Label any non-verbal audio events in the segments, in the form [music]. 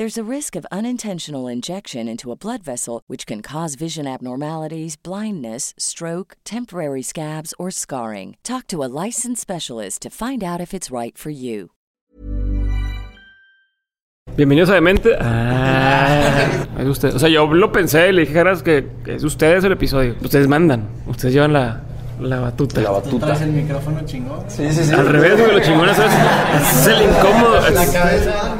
There's a risk of unintentional injection into a blood vessel, which can cause vision abnormalities, blindness, stroke, temporary scabs, or scarring. Talk to a licensed specialist to find out if it's right for you. Bienvenidos a Demente. Ah, es usted. O sea, yo lo pensé y le dije, caras, que, que es ustedes el episodio. Ustedes mandan. Ustedes llevan la, la batuta. La batuta. ¿Traes el micrófono chingón? Sí, sí, sí. Al revés, güey, lo chingón es, [laughs] es el incómodo. La cabeza anda.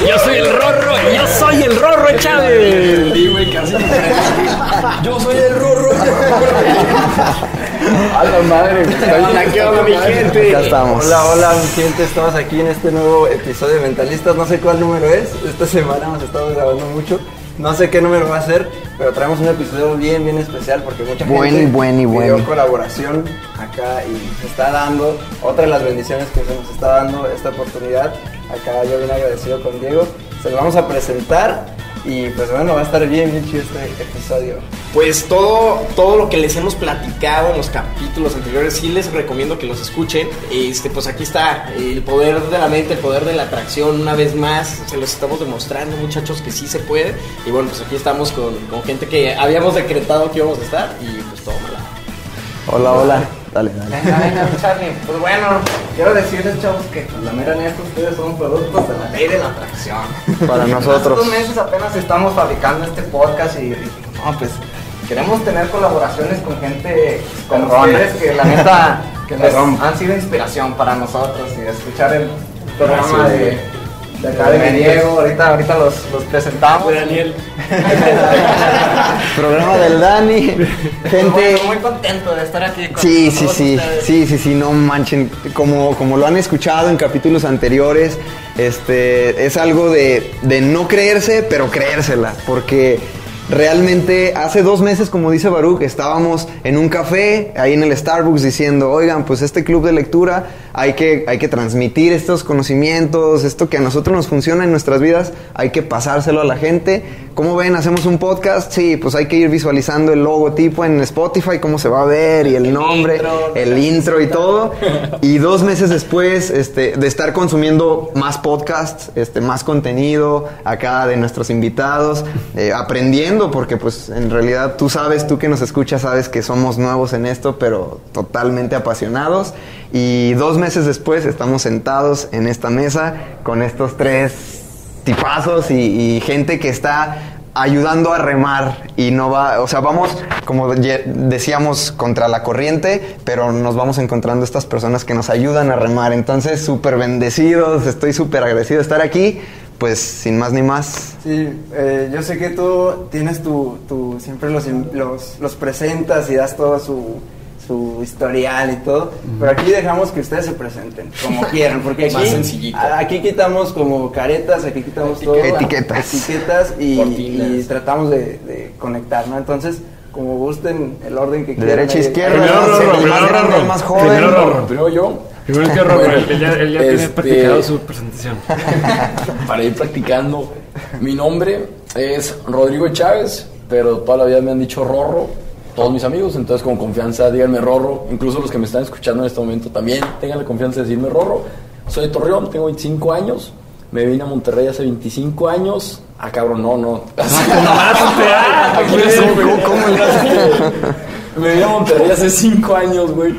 Yo soy el Rorro, yo soy el Rorro Chávez. Yo soy el Rorro. A la madre, güey. ¿Qué onda, mi gente? Acá estamos. Hola, hola, mi gente, estamos aquí en este nuevo episodio de Mentalistas. No sé cuál número es. Esta semana hemos estado grabando mucho. No sé qué número va a ser, pero traemos un episodio bien, bien especial porque mucha Buen gente buen y pidió colaboración acá y se está dando. Otra de las bendiciones que se nos está dando esta oportunidad. Acá yo bien agradecido con Diego. Se lo vamos a presentar y pues bueno, va a estar bien, bien chido este episodio. Pues todo, todo lo que les hemos platicado en los capítulos anteriores, sí les recomiendo que los escuchen. Este, pues aquí está el poder de la mente, el poder de la atracción, una vez más. Se los estamos demostrando, muchachos, que sí se puede. Y bueno, pues aquí estamos con, con gente que habíamos decretado que íbamos a estar y pues todo mal. Hola, hola. Dale, dale. Venga, venga, [laughs] Charlie. Pues bueno, quiero decirles, chavos, que pues, la mera neta, ustedes son productos de la ley de la atracción. Para nosotros. Estos meses apenas estamos fabricando este podcast y, no, pues queremos tener colaboraciones con gente como ustedes que la neta [laughs] que les han sido inspiración para nosotros y escuchar el programa Gracias, de. De acá de mi Diego. Ahorita, ahorita los, los presentamos. Daniel. [laughs] Programa del Dani. Gente. Muy, muy contento de estar aquí con Sí, sí, sí, ustedes. sí, sí, sí, no manchen, como, como lo han escuchado en capítulos anteriores, este, es algo de, de no creerse, pero creérsela, porque realmente hace dos meses, como dice Baruch, estábamos en un café, ahí en el Starbucks, diciendo, oigan, pues este club de lectura hay que, hay que transmitir estos conocimientos, esto que a nosotros nos funciona en nuestras vidas, hay que pasárselo a la gente. ¿Cómo ven? ¿Hacemos un podcast? Sí, pues hay que ir visualizando el logotipo en Spotify, cómo se va a ver y el, nombre, el intro y todo. [laughs] Y dos meses después este, de estar consumiendo más podcasts, este, más contenido acá de nuestros invitados, eh, aprendiendo, porque pues en realidad tú sabes, tú que nos escuchas, sabes que somos nuevos en esto, pero totalmente apasionados. Y dos meses después estamos sentados en esta mesa con estos tres tipazos y, y gente que está ayudando a remar y no va, o sea, vamos, como decíamos, contra la corriente, pero nos vamos encontrando estas personas que nos ayudan a remar. Entonces, súper bendecidos, estoy súper agradecido de estar aquí. Pues, sin más ni más, Sí, eh, yo sé que tú tienes tu, tu siempre los, in- los, los presentas y das toda su, su historial y todo. Pero aquí dejamos que ustedes se presenten como [laughs] quieran, porque aquí, Más sencillito. a- aquí quitamos como caretas, aquí quitamos todo. Etiquetas. Etiquetas y, tratamos de, de conectar, ¿no? Entonces, como gusten el orden que De quieran. derecha a izquierda, Primero el más joven. Primero yo, Primero que Robert, él ya, él ya tiene Este- practicado su presentación. para ir practicando, mi nombre es Rodrigo Chávez, pero toda la vida me han dicho Rorro, todos mis amigos, entonces con confianza díganme Rorro, incluso los que me están escuchando en este momento también tengan la confianza de decirme Rorro. Soy de Torreón, tengo 25 años, me vine a Monterrey hace 25 años. Ah, cabrón, no, no. Aquí les ¿Cómo- güey. cómo le Me vine a Monterrey hace 5 años, güey.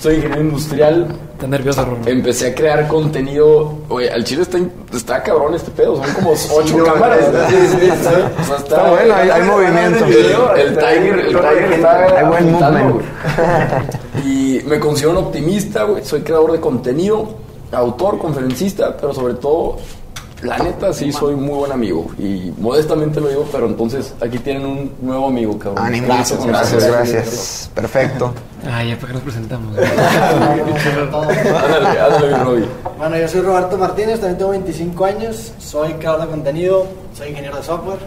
Soy ingeniero industrial. Está nervioso. Empecé a crear contenido. Oye, al chile está, está cabrón este pedo. Son como ocho cámaras. está- Sí, sí, sí, ¿sabes? O sea, Está bueno, hay, hay movimiento. El, el Tiger, el Tiger está Hay buen güey. [laughs] Y me considero un optimista, güey. Soy creador de contenido, autor, conferencista, pero sobre todo, la neta, sí soy muy buen amigo. Y modestamente lo digo, pero entonces aquí tienen un nuevo amigo, cabrón. Ánimo, gracias, gracias, gracias. Perfecto. Ah, ya, ¿para qué nos presentamos? [laughs] Ándale, ándale, mi Robbie. Bueno, yo soy Roberto Martínez, también tengo 25 años, soy creador de contenido, soy ingeniero de software.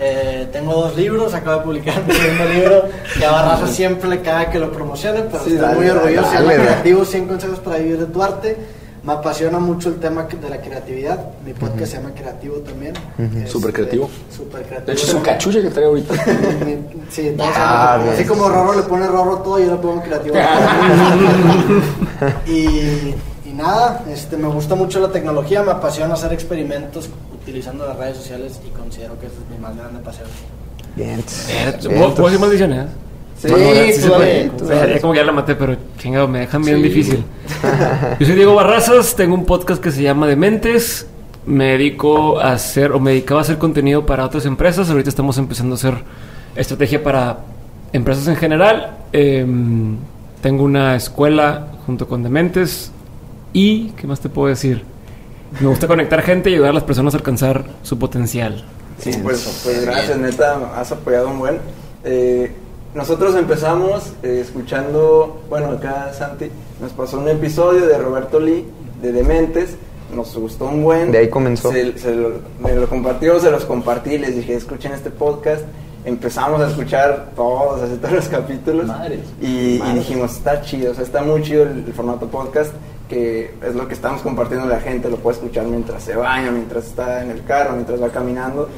Eh, tengo dos libros, acabo de publicar mi segundo libro, que a Barraza siempre le caga que lo promocionen, pero Sí, estoy dale, muy orgulloso. Dale. Creativo 100 consejos para vivir de tu arte. Me apasiona mucho el tema de la creatividad. Mi podcast se llama Creativo también. Este, Súper creativo. Súper creativo. De hecho, su cachucha que trae ahorita. Sí, [laughs] entonces, Ah, así bien. como Rorro le pone Rorro todo, yo le pongo creativo. [laughs] y, y nada, este, me gusta mucho la tecnología, me apasiona hacer experimentos utilizando las redes sociales y considero que es mi más grande pasión. Bien. ¿Puedo puedo decir maldiciones? Sí, Bueno, tú se dale, puede. tú O sea, dale. ya como que ya la maté, pero chingado, me dejan bien Sí. difícil. Yo soy Diego Barrazas, tengo un podcast que se llama Dementes. Me dedico a hacer, o me dedicaba a hacer contenido para otras empresas. Ahorita estamos empezando a hacer estrategia para empresas en general. Em, tengo una escuela junto con Dementes. Y, ¿qué más te puedo decir? Me gusta conectar gente y ayudar a las personas a alcanzar su potencial. Sí, pues, pues gracias, neta, has apoyado un buen. Eh, nosotros empezamos eh, escuchando, bueno, acá Santi nos pasó un episodio de Roberto Lee, de Dementes, nos gustó un buen. De ahí comenzó. Se, se lo, me lo compartió, se los compartí, les dije, escuchen este podcast. Empezamos a escuchar todos, así, todos los capítulos. Madres. Y, dijimos, está chido, o sea, está muy chido el, el formato podcast, que es lo que estamos compartiendo a la gente, lo puede escuchar mientras se baña, mientras está en el carro, mientras va caminando.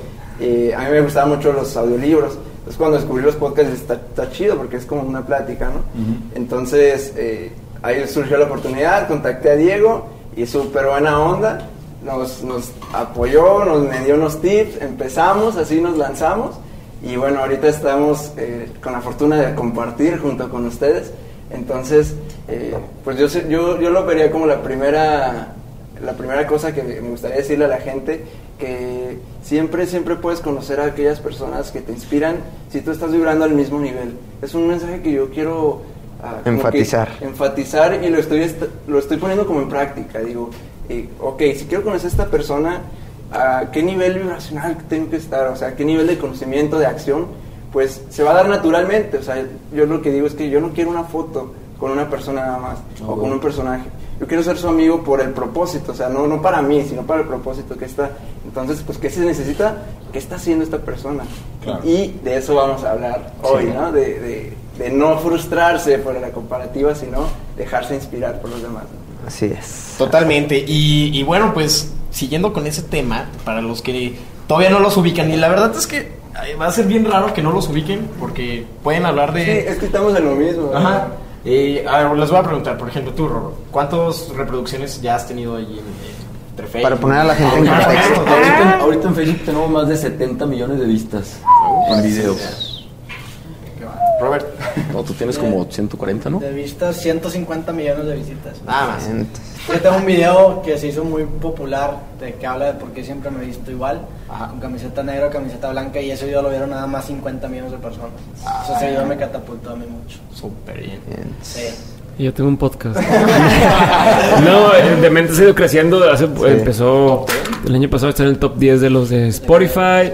Eh, a mí me gustaban mucho los audiolibros, entonces cuando descubrí los podcasts está, está chido porque es como una plática, ¿no? Entonces eh, ahí surgió la oportunidad, contacté a Diego y súper buena onda, nos, nos apoyó, nos me dio unos tips, empezamos, así nos lanzamos. Y bueno, ahorita estamos eh, con la fortuna de compartir junto con ustedes. Entonces, eh, pues yo, yo, yo lo vería como la primera, la primera cosa que me gustaría decirle a la gente, que siempre, siempre puedes conocer a aquellas personas que te inspiran si tú estás vibrando al mismo nivel. Es un mensaje que yo quiero... ah, Enfatizar. enfatizar y lo estoy, est- lo estoy poniendo como en práctica. Digo, eh, ok, si quiero conocer a esta persona, ¿a qué nivel vibracional tengo que estar? O sea, ¿a qué nivel de conocimiento, de acción? Pues se va a dar naturalmente. O sea, yo lo que digo es que yo no quiero una foto con una persona nada más o con un personaje. Yo quiero ser su amigo por el propósito, o sea, no, no para mí, sino para el propósito que está. Entonces, pues, ¿qué se necesita? ¿Qué está haciendo esta persona? Y de eso vamos a hablar hoy, ¿no? De, de- de no frustrarse por la comparativa, sino dejarse inspirar por los demás. ¿no? Así es. Totalmente. Y, y bueno, pues siguiendo con ese tema, para los que todavía no los ubican, y la verdad es que va a ser bien raro que no los ubiquen, porque pueden hablar de... Sí, es que estamos en lo mismo. Ajá. Eh, a ver, les voy a preguntar, por ejemplo, tú, Roro, ¿cuántas reproducciones ya has tenido allí en, en-? Para poner a la gente en Ahorita- contexto. Ahorita, ahorita en Facebook tenemos más de 70 millones de vistas en videos. Robert. No, tú tienes como 140, ¿no? De vistas, 150 millones de visitas. Nada más. Yo tengo un video que se hizo muy popular de que habla de por qué siempre me he visto igual, con camiseta negra, camiseta blanca, y ese video lo vieron nada más 50 millones de personas. Ese video me catapultó a mí mucho. Súper bien. Sí. Y yo tengo un podcast. [laughs] no, Dementes ha ido creciendo. Hace, Empezó el año pasado, está en el top 10 de los de Spotify.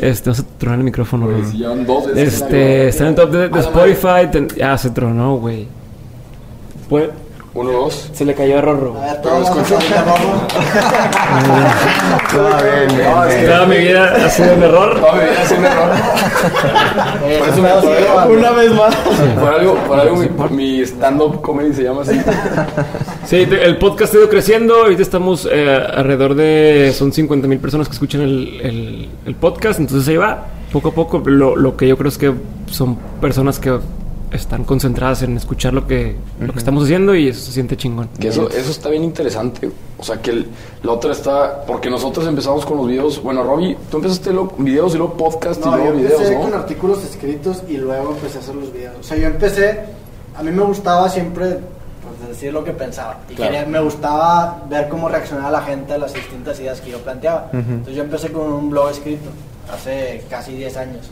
Este, vamos a tronar el micrófono, Güey, ¿no? si veces Este, está en top de, de A la Spotify. ten- ya se tronó, güey. Pues, Uno, dos. se le cayó a Rorro. A ver, todos bien. Toda mi vida ha sido un error. Toda mi vida es un error. Por eso me por, Una vez más. por algo, por algo mi, mi stand-up comedy se llama así. Sí, el podcast ha ido creciendo. Ahorita estamos eh, alrededor de. Son 50 mil personas que escuchan el, el- el podcast. Entonces ahí va, poco a poco. Lo, lo que yo creo es que son personas que están concentradas en escuchar lo que, lo que estamos haciendo y eso se siente chingón. Que eso, eso está bien interesante. O sea, que el- la otra está. Porque nosotros empezamos con los videos. Bueno, Robbie, tú empezaste luego videos y luego podcast No, y luego yo videos, empecé ¿no? con artículos escritos y luego empecé a hacer los videos. O sea, yo empecé, a mí me gustaba siempre pues, decir lo que pensaba. Y Claro. quería- me gustaba ver cómo reaccionaba la gente a las distintas ideas que yo planteaba. Entonces yo empecé con un blog escrito hace casi 10 años.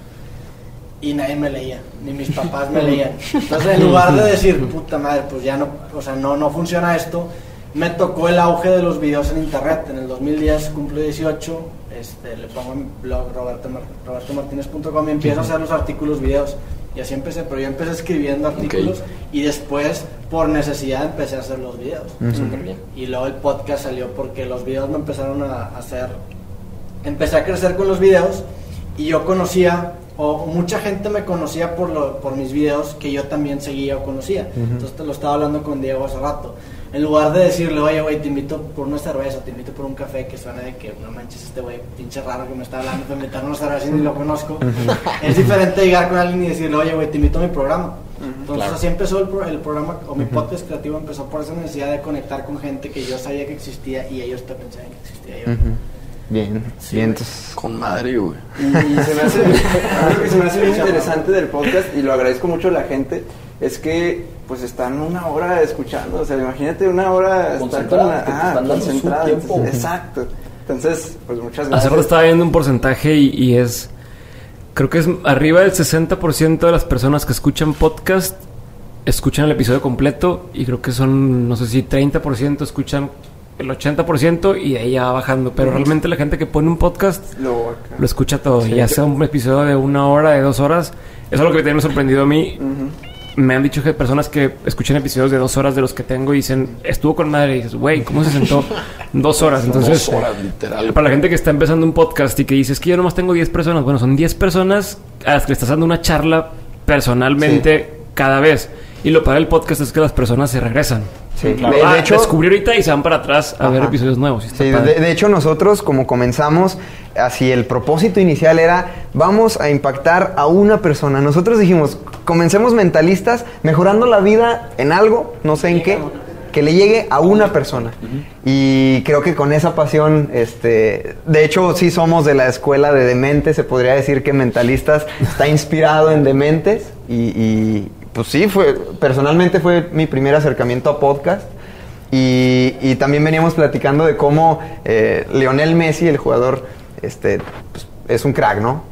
Y nadie me leía, ni mis papás me [laughs] leían. Entonces en lugar de decir, puta madre, pues ya no, o sea, no, no funciona esto, me tocó el auge de los videos en internet. En el 2010 cumplo 18, este, le pongo en blog roberto, Mar- robertomartinez.com y empiezo a hacer los artículos videos. Y así empecé, pero yo empecé escribiendo artículos y después, por necesidad, empecé a hacer los videos. Súper bien. Y luego el podcast salió porque los videos me empezaron a hacer. Empecé a crecer con los videos y yo conocía, o mucha gente me conocía por, lo, por mis videos que yo también seguía o conocía. Entonces te lo estaba hablando con Diego hace rato. En lugar de decirle, oye, güey, te invito por una cerveza, te invito por un café, que suena de que no manches este güey, pinche raro que me está hablando, de invitar una cerveza y ni lo conozco. Es diferente llegar con alguien y decirle, oye, güey, te invito a mi programa. Entonces Claro. así empezó el, pro- el programa, o mi podcast creativo empezó por esa necesidad de conectar con gente que yo sabía que existía y ellos también sabían que existía yo. Bien, entonces, Con madre, güey. Y, y se me hace, [laughs] algo que se me hace bien interesante del podcast y lo agradezco mucho a la gente es que pues están una hora escuchando, o sea, imagínate una hora estar con Concentrados, la, que te ah, están tiempo. exacto. Entonces, pues muchas Hace gracias. rato estaba viendo un porcentaje y, y es. Creo que es arriba del 60% de las personas que escuchan podcast escuchan el episodio completo y creo que son, no sé si 30% escuchan el 80% y de ahí ya va bajando. Pero realmente la gente que pone un podcast Lo escucha todo, ya sea un episodio de una hora, de dos horas. Eso es lo que me ha sorprendido a mí. Me han dicho que personas que escuchan episodios de dos horas de los que tengo y dicen, estuvo con madre. Y dices, güey, ¿cómo se sentó [laughs] dos horas? Entonces, Dos horas, literal. para la gente que está empezando un podcast y que dice, es que yo nomás tengo 10 personas. Bueno, son 10 personas a las que le estás dando una charla personalmente cada vez. Y lo para el podcast es que las personas se regresan. Sí, Claro. de- de Ah, hecho- descubrí ahorita y se van para atrás a ver episodios nuevos. Sí, de, de hecho nosotros como comenzamos, así el propósito inicial era, vamos a impactar a una persona. Nosotros dijimos, comencemos mentalistas, mejorando la vida en algo, no sé en qué, que le llegue a una persona. Y creo que con esa pasión, este, de hecho sí somos de la escuela de Dementes, se podría decir que Mentalistas está inspirado en Dementes y, y, pues sí, fue, personalmente fue mi primer acercamiento a podcast. Y, y también veníamos platicando de cómo eh, Lionel Messi, el jugador, este, pues, es un crack, ¿no?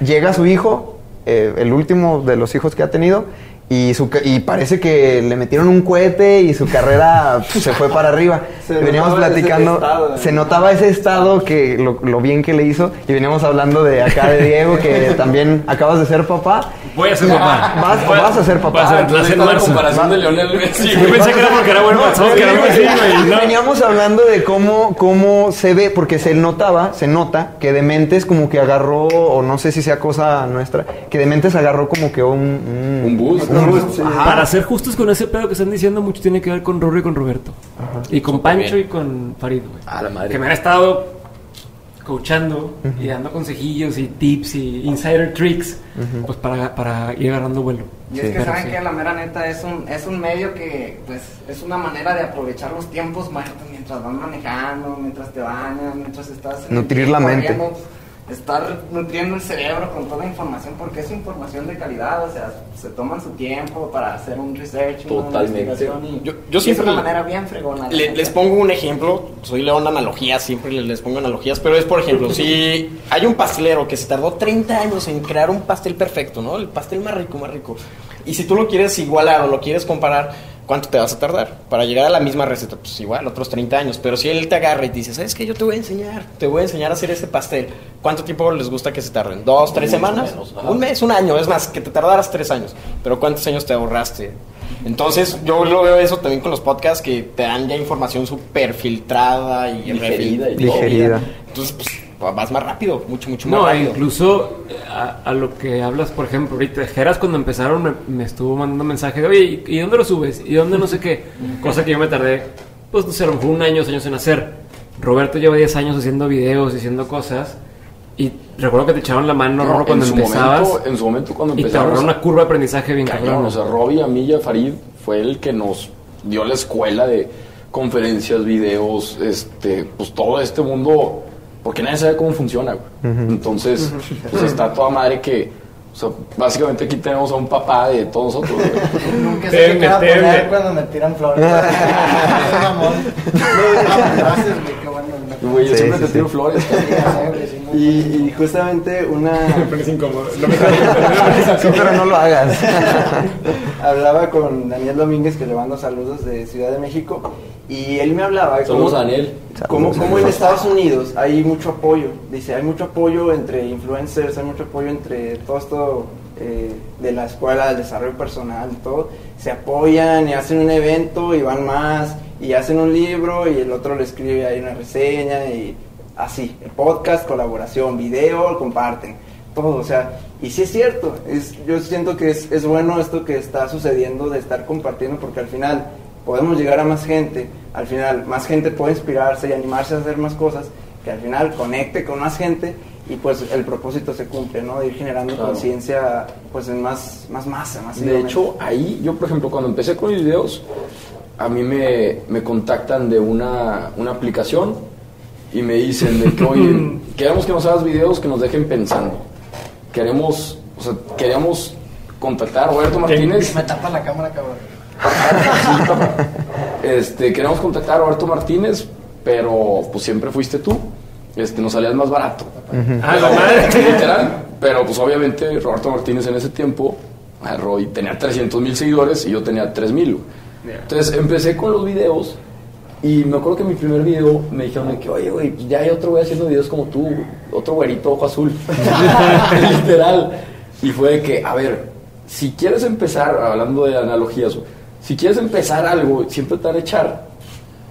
Llega su hijo, eh, el último de los hijos que ha tenido, y, su, ca- y parece que le metieron un cohete y su carrera pues, se fue para arriba. [laughs] Se veníamos platicando, estado, se ¿no? notaba ese estado que lo, lo bien que le hizo, y veníamos hablando de acá de Diego, que [laughs] también acabas de ser papá. Voy a ser papá. Vas, Voy a- vas a ser papá. vas a- en la marzo. comparación de Lionel Messi, Yo güey. pensé que era porque era bueno, pensamos que era Messi, güey, no. Veníamos hablando de cómo, cómo se ve, porque se notaba, se nota que Dementes como que agarró, o no sé si sea cosa nuestra, que Dementes agarró como que un... Un, Un boost. un sí. Para ser justos con ese pedo que están diciendo, mucho tiene que ver con Rorro y con Roberto. Y con Pancho bien. y con Farid, güey. A la madre. Que me han estado coachando y dando consejillos y tips y insider tricks, pues para, para ir agarrando vuelo. Y es que Pero saben sí. que la mera neta es un, es un medio que pues es una manera de aprovechar los tiempos muertos mientras vas manejando, mientras te bañas, mientras estás Nutrir la mente. corriendo, estar nutriendo el cerebro con toda la información porque es información de calidad, o sea, se toman su tiempo para hacer un research, una Totalmente. investigación y Yo- yo y siempre es una manera bien fregona. Le- les pongo un ejemplo, soy león de analogías, siempre les, les pongo analogías, pero es por ejemplo, si hay un pastelero que se tardó 30 años en crear un pastel perfecto, ¿no? El pastel más rico, más rico. Y si tú lo quieres igualar o lo quieres comparar, ¿cuánto te vas a tardar? Para llegar a la misma receta, pues igual, otros 30 años. Pero si él te agarra y te dice, ¿sabes qué? Yo te voy a enseñar, te voy a enseñar a hacer este pastel. ¿Cuánto tiempo les gusta que se tarden? ¿Dos, tres Un semanas? menos, un mes, un año, es más, que te tardaras tres años. Pero ¿cuántos años te ahorraste? Entonces, yo lo veo eso también con los podcasts que te dan ya información súper filtrada y Digerida y. Digerida. Entonces, pues, vas más rápido, mucho, mucho más No, rápido. incluso a, a lo que hablas, por ejemplo, ahorita Geras cuando empezaron me, me estuvo mandando mensaje de, oye, ¿y- ¿y dónde lo subes? ¿Y dónde no sé qué? [laughs] Cosa que yo me tardé, pues no sé, a lo mejor un año, dos años en hacer. Roberto lleva 10 años haciendo videos, haciendo cosas. Y recuerdo que te echaban la mano, No, Rorro, cuando en empezabas. momento- en su momento cuando y te empezamos- ahorró una curva de aprendizaje bien cabrón. o sea, Robbie, Amilla, Farid fue el que nos dio la escuela de conferencias, videos, este, pues todo este mundo, porque nadie sabe cómo funciona, güey. Entonces, pues está toda madre que, o sea, básicamente aquí tenemos a un papá de todos nosotros, güey. Nunca cara teme. poner cuando me tiran flores. Es güey, me- yo Sí, siempre sí, te tiro sí. flores, [laughs] no- Y, y justamente una... [laughs] Sí, [laughs] pero no lo hagas. hablaba con Daniel Domínguez, que le mando saludos de Ciudad de México, y él me hablaba... a Daniel. Como, como en Estados Unidos hay mucho apoyo, dice, hay mucho apoyo entre influencers, hay mucho apoyo entre todo esto eh, de la escuela, del desarrollo personal, todo, se apoyan y hacen un evento y van más, y hacen un libro y el otro le escribe ahí una reseña y así, el podcast, colaboración, video, comparten, todo, o sea, y sí es cierto, es, yo siento que es, es bueno esto que está sucediendo de estar compartiendo porque al final podemos llegar a más gente, al final más gente puede inspirarse y animarse a hacer más cosas, que al final conecte con más gente y pues el propósito se cumple, ¿no? De ir generando Claro. conciencia pues en más, más masa, más De hecho, ahí yo, por ejemplo, cuando empecé con mis videos, a mí me, me contactan de una, una aplicación y me dicen de que, oye, [laughs] queremos que nos hagas videos que nos dejen pensando. Queremos, o sea, queríamos contactar a Roberto Martínez. Me tapa la cámara, cabrón. [laughs] Este, queremos contactar a Roberto Martínez, pero pues siempre fuiste tú. Este, nos salías más barato. Ah, madre. [laughs] Literal. Pero pues obviamente Roberto Martínez en ese tiempo, Roy tenía 300 mil seguidores y yo tenía 3 mil. Entonces empecé con los videos y me acuerdo que en mi primer video me dijeron de que, oye, güey, pues ya hay otro güey haciendo videos como tú, otro güerito ojo azul. [laughs] [laughs] Literal. Y fue de que, a ver, si quieres empezar, hablando de analogías, si quieres empezar algo, siempre te van a echar.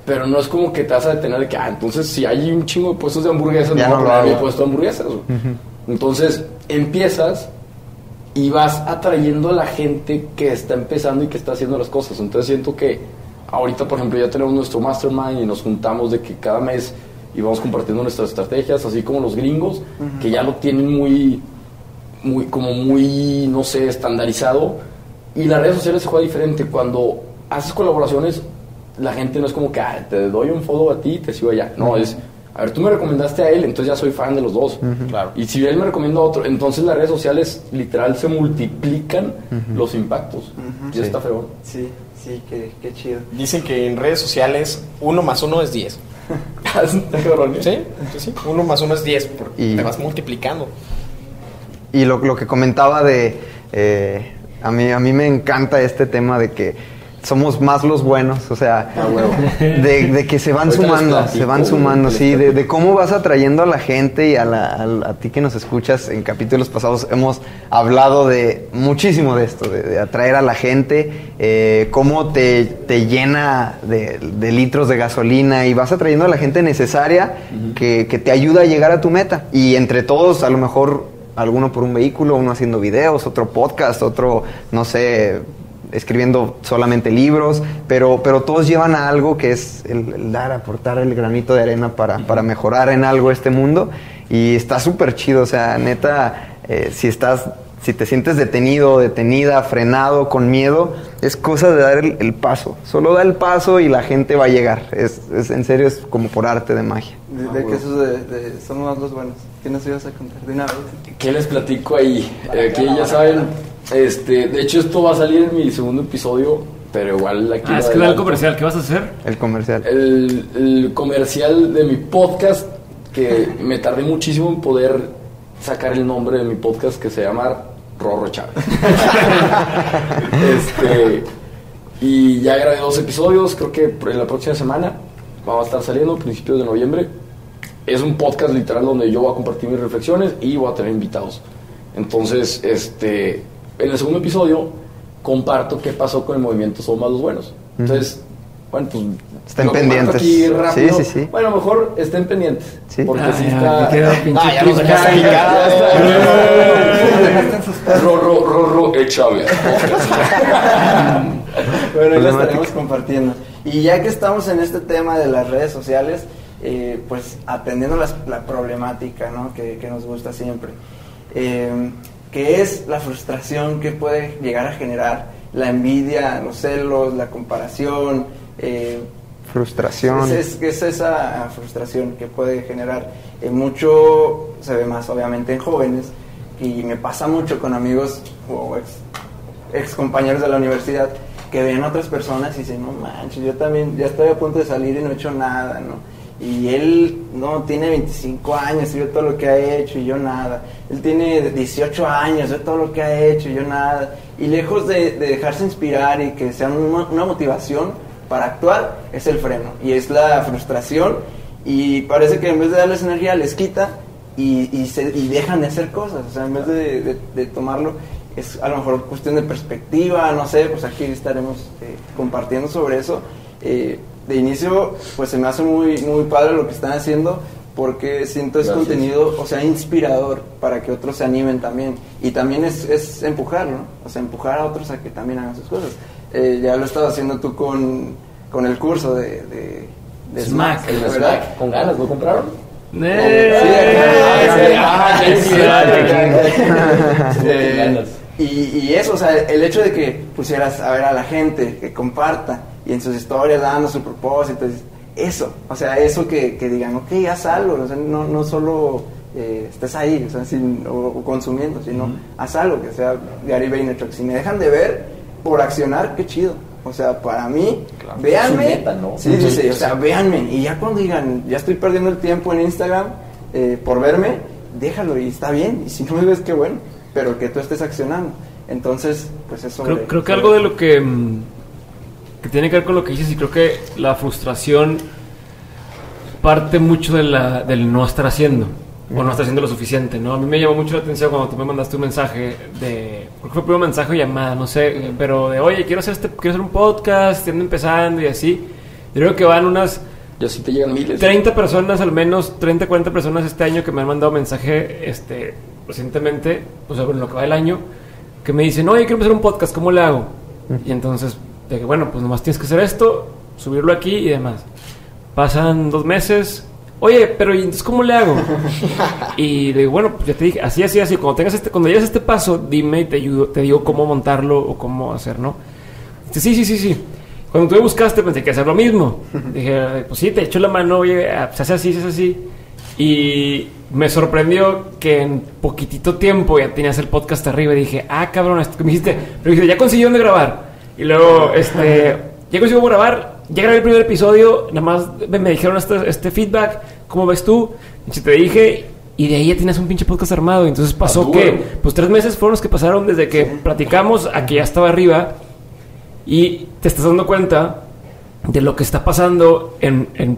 Pero no es como que te vas a detener de que, ah, entonces si hay un chingo de puestos de hamburguesas, Ya no no voy a poner mi puesto de hamburguesas. güey. Entonces empiezas y vas atrayendo a la gente que está empezando y que está haciendo las cosas. Entonces siento que ahorita, por ejemplo, ya tenemos nuestro mastermind y nos juntamos de que cada mes y vamos compartiendo nuestras estrategias, así como los gringos, que ya lo tienen muy, muy, como muy, no sé, estandarizado. Y las redes sociales se juega diferente. Cuando haces colaboraciones, la gente no es como que, ah, te doy un follow a ti y te sigo allá. No, es, a ver, tú me recomendaste a él, entonces ya soy fan de los dos. Claro. Y si él me recomienda a otro, entonces las redes sociales literal se multiplican los impactos. Y está feo. Sí, sí, qué, qué chido. Dicen que en redes sociales uno más uno es 10. [laughs] Está cabrón, ¿eh? ¿Sí? Sí, sí. Uno más uno es 10 porque Y- te vas multiplicando. Y lo, lo que comentaba de... eh, a, mí, a mí me encanta este tema de que somos más los buenos, o sea, de, de que se van Ahorita sumando, platico, se van sumando, sí, de, cómo vas atrayendo a la gente y a, la- a- a ti que nos escuchas en capítulos pasados. Hemos hablado de muchísimo de esto, de, de atraer a la gente, eh, cómo te, te llena de, de litros de gasolina y vas atrayendo a la gente necesaria que, que te ayuda a llegar a tu meta. Y entre todos, a lo mejor alguno por un vehículo, uno haciendo videos, otro podcast, otro, no sé, escribiendo solamente libros, pero, pero todos llevan a algo que es el, el dar, aportar el granito de arena para, para mejorar en algo este mundo. Y está súper chido, o sea, neta, eh, si estás, si te sientes detenido, detenida, frenado, con miedo, es cosa de dar el, el paso. Solo da el paso y la gente va a llegar. Es, es- en serio, es como por arte de magia. De, de que esos de, de- somos más los buenos. ¿Qué nos ibas a contar? De una vez. ¿Qué les platico ahí? Eh, aquí ya saben, este, de hecho esto va a salir en mi segundo episodio, pero igual aquí... Ah, es que da el comercial. ¿Qué vas a hacer? El comercial. El, el comercial de mi podcast, que [laughs] me tardé muchísimo en poder sacar el nombre de mi podcast, que se llama Rorro Chávez. [laughs] este, Y ya grabé dos episodios, creo que en la próxima semana va a estar saliendo, principios de noviembre. Es un podcast literal donde yo voy a compartir mis reflexiones y voy a tener invitados. Entonces, este, en el segundo episodio comparto qué pasó con el movimiento Somos los Buenos. Entonces, bueno, pues... Estén pendientes. Aquí rápido. Sí, sí, sí. Bueno, mejor estén pendientes. Sí. Porque Ah, sí ya, está... Ah, ya lo clip. sacaste picada. [laughs] Rorro, Rorro, eh, Chávez. [laughs] Bueno, ahí lo estaremos compartiendo. Y ya que estamos en este tema de las redes sociales, eh, pues atendiendo las- la problemática ¿no? que, que nos gusta siempre, eh, que es la frustración que puede llegar a generar la envidia, los celos, la comparación. eh, Frustración. es, es- es esa frustración que puede generar. Eh, mucho se ve más obviamente en jóvenes y me pasa mucho con amigos o ex, ex compañeros de la universidad que ven a otras personas y dicen, no manches, yo también ya estoy a punto de salir y no he hecho nada, ¿no? Y él no tiene 25 años y ve todo lo que ha hecho y yo nada. Él tiene 18 años, ve todo lo que ha hecho y yo nada. Y lejos de, de dejarse inspirar y que sea una, una motivación para actuar, es el freno y es la frustración. Y parece que en vez de darles energía, les quita y, y, se- y dejan de hacer cosas. O sea, en vez de, de- de tomarlo, es a lo mejor cuestión de perspectiva, no sé, pues aquí estaremos eh, compartiendo sobre eso. Eh, de inicio, pues se me hace muy, muy padre lo que están haciendo porque siento es Gracias. contenido, o sea, inspirador para que otros se animen también. Y también es, es empujar, ¿no? O sea, empujar a otros a que también hagan sus cosas. Eh, ya lo estabas haciendo tú con, con el curso de, de, de Smack, con ganas, ¿lo compraron? Y eso, o sea, el hecho de que pusieras a ver a la gente, que comparta, y en sus historias dando su propósito, es- eso, o sea, eso que, que digan, ok, haz algo, o sea, no, no solo eh, estés ahí, o, sea, sin- o, o consumiendo, sino haz algo, que sea Gary Vaynerchuk. Si me dejan de ver por accionar, qué chido. O sea, para mí, Claro. véanme. Es su meta, ¿no? Sí, sí, sí, o sea, véanme. Y ya cuando digan, ya estoy perdiendo el tiempo en Instagram eh, por verme, déjalo y está bien. Y si no me ves, qué bueno. Pero que tú estés accionando. Entonces, pues eso. Creo, creo que algo de lo que, mm, que tiene que ver con lo que dices y creo que la frustración parte mucho de la, del no estar haciendo o no estar haciendo lo suficiente, ¿no? A mí me llamó mucho la atención cuando tú me mandaste un mensaje de, creo que fue primero mensaje o llamada, no sé, pero de, oye, quiero hacer, este, quiero hacer un podcast, estoy empezando y así. Yo creo que van unas Ya sí te llegan miles. 30 personas, al menos 30, 40 personas este año que me han mandado mensaje este, recientemente, o sea, en lo que va el año, que me dicen, oye, quiero empezar un podcast, ¿cómo le hago? Y entonces, de que, bueno, pues nomás tienes que hacer esto, subirlo aquí y demás. Pasan dos meses, oye, pero ¿y entonces cómo le hago? [laughs] y le digo, bueno, pues ya te dije, así, así, así, cuando tengas este, cuando llegues a este paso, dime y te ayudo, te digo cómo montarlo o cómo hacer, ¿no? Dice, sí, sí, sí, sí. Cuando tú me buscaste pensé que hacer lo mismo. [laughs] Dije, pues sí, te echo la mano, oye, ah, se hace así, se hace así. Y me sorprendió que en poquitito tiempo ya tenías el podcast arriba y dije, ah, cabrón, esto que me dijiste, pero dije, ya conseguí dónde grabar. Y luego, este, ya conseguí cómo grabar, ya grabé el primer episodio, nada más me, me dijeron este, este feedback, ¿cómo ves tú? Y te dije, y de ahí ya tienes un pinche podcast armado. Y entonces pasó Ah, duro. que, pues tres meses fueron los que pasaron desde que platicamos a que ya estaba arriba y te estás dando cuenta de lo que está pasando en, en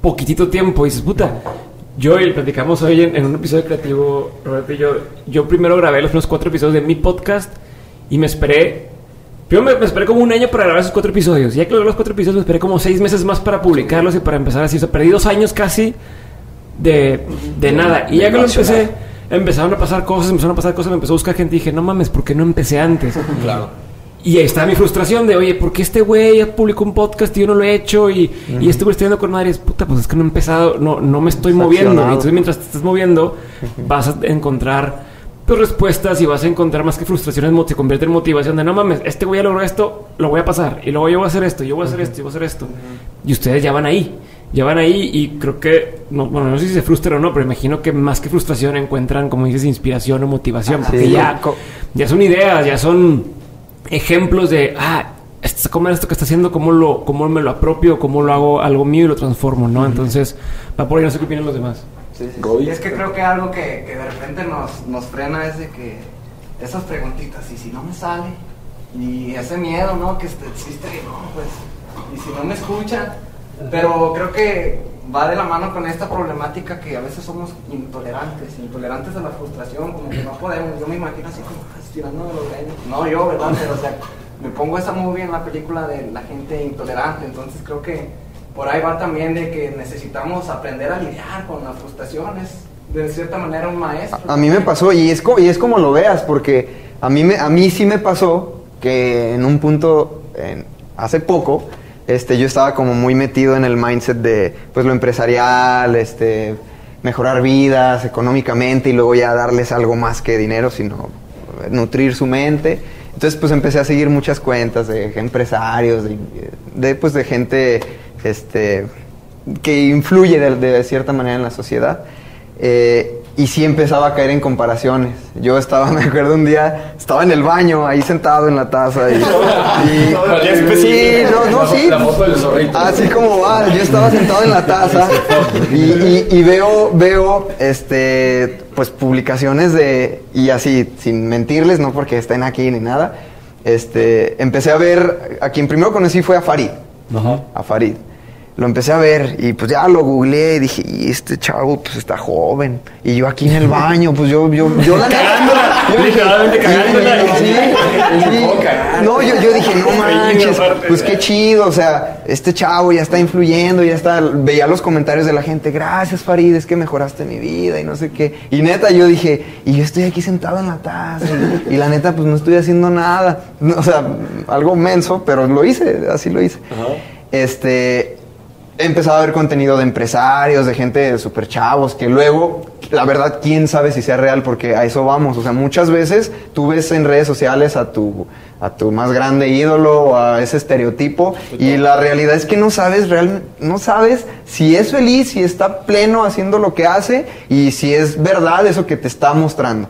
poquitito tiempo. Y dices, puta, yo y platicamos hoy en, en un episodio creativo, Roberto y yo, yo primero grabé los primeros cuatro episodios de mi podcast y me esperé, primero me, me esperé como un año para grabar esos cuatro episodios. Y ya que logré los cuatro episodios, me esperé como seis meses más para publicarlos y para empezar así. O sea, perdí dos años casi de, de nada. Y ya que lo empecé, empezaron a pasar cosas, empezaron a pasar cosas, me empezó a buscar gente y dije, no mames, ¿por qué no empecé antes? [laughs] Claro. Y ahí está mi frustración de, oye, ¿por qué este güey ya publicó un podcast y yo no lo he hecho? Y, y güey está viendo con madre. Y es, puta, pues a tus respuestas y vas a encontrar más que frustraciones, se convierte en motivación de, no mames, este güey ya logró esto, lo voy a pasar. Y luego yo voy a hacer esto, yo voy a hacer esto, yo voy a hacer esto. Y ustedes ya van ahí. Ya van ahí y creo que, no, bueno, no sé si se frustran o no, pero imagino que más que frustración encuentran, como dices, inspiración o motivación. Porque Sí. ya, ya son ideas, ya son ejemplos de, ah, este, ¿cómo esto que está haciendo? ¿Cómo, lo, ¿Cómo me lo apropio? ¿Cómo lo hago algo mío y lo transformo? ¿no? Entonces, va por ahí, no sé qué opinan los demás. Es que creo que algo que, que de repente nos, nos frena es de que esas preguntitas, y si no me sale, Y ese miedo, ¿no? Que este- existe, no, pues, y si no me escuchan, pero creo que va de la mano con esta problemática que a veces somos intolerantes, intolerantes a la frustración, como que no podemos, yo me imagino así como "Ah, estirando de los greños, no yo, ¿verdad? Pero o sea, me pongo esa movie en la película de la gente intolerante, entonces creo que por ahí va también de que necesitamos aprender a lidiar con las frustraciones, de cierta manera un maestro. A mí me pasó y es, co- y es como lo veas, porque a mí, me, a mí sí me pasó que en un punto, hace poco, este, yo estaba como muy metido en el mindset de pues lo empresarial, este, mejorar vidas económicamente y luego ya darles algo más que dinero, sino nutrir su mente. Entonces pues empecé a seguir muchas cuentas de empresarios, de, pues de gente este, que influye de, de cierta manera en la sociedad. Eh, y sí empezaba a caer en comparaciones. Yo estaba, [laughs] me acuerdo un día, estaba en el baño, ahí sentado en la taza. Y, [laughs] sí, no, no, sí. la foto del zorrito. Así como va, yo estaba sentado en la taza y veo, veo, este, pues publicaciones de, y así, sin mentirles, no porque estén aquí ni nada, este, empecé a ver, a quien primero conocí fue a Farid Ajá. a Farid. Lo empecé a ver y pues ya lo googleé y dije, y este chavo pues está joven. Y yo aquí en el baño, pues yo, yo, yo la [laughs] neta, yo dije, cagándola. sí, [laughs] sí. No, yo, yo dije, no manches, pues qué chido, o sea, este chavo ya está influyendo, ya está, veía los comentarios de la gente, gracias Farid, es que mejoraste mi vida y no sé qué. Y neta, yo dije, y yo estoy aquí sentado en la taza y, la neta, pues no estoy haciendo nada. O sea, algo menso, pero lo hice, así lo hice. Este, he empezado a ver contenido de empresarios, de gente súper chavos, que luego, la verdad, quién sabe si sea real, porque a eso vamos. O sea, muchas veces tú ves en redes sociales a tu, a tu más grande ídolo, o a ese estereotipo, y la realidad es que no sabes real, no sabes si es feliz, si está pleno haciendo lo que hace, y si es verdad eso que te está mostrando.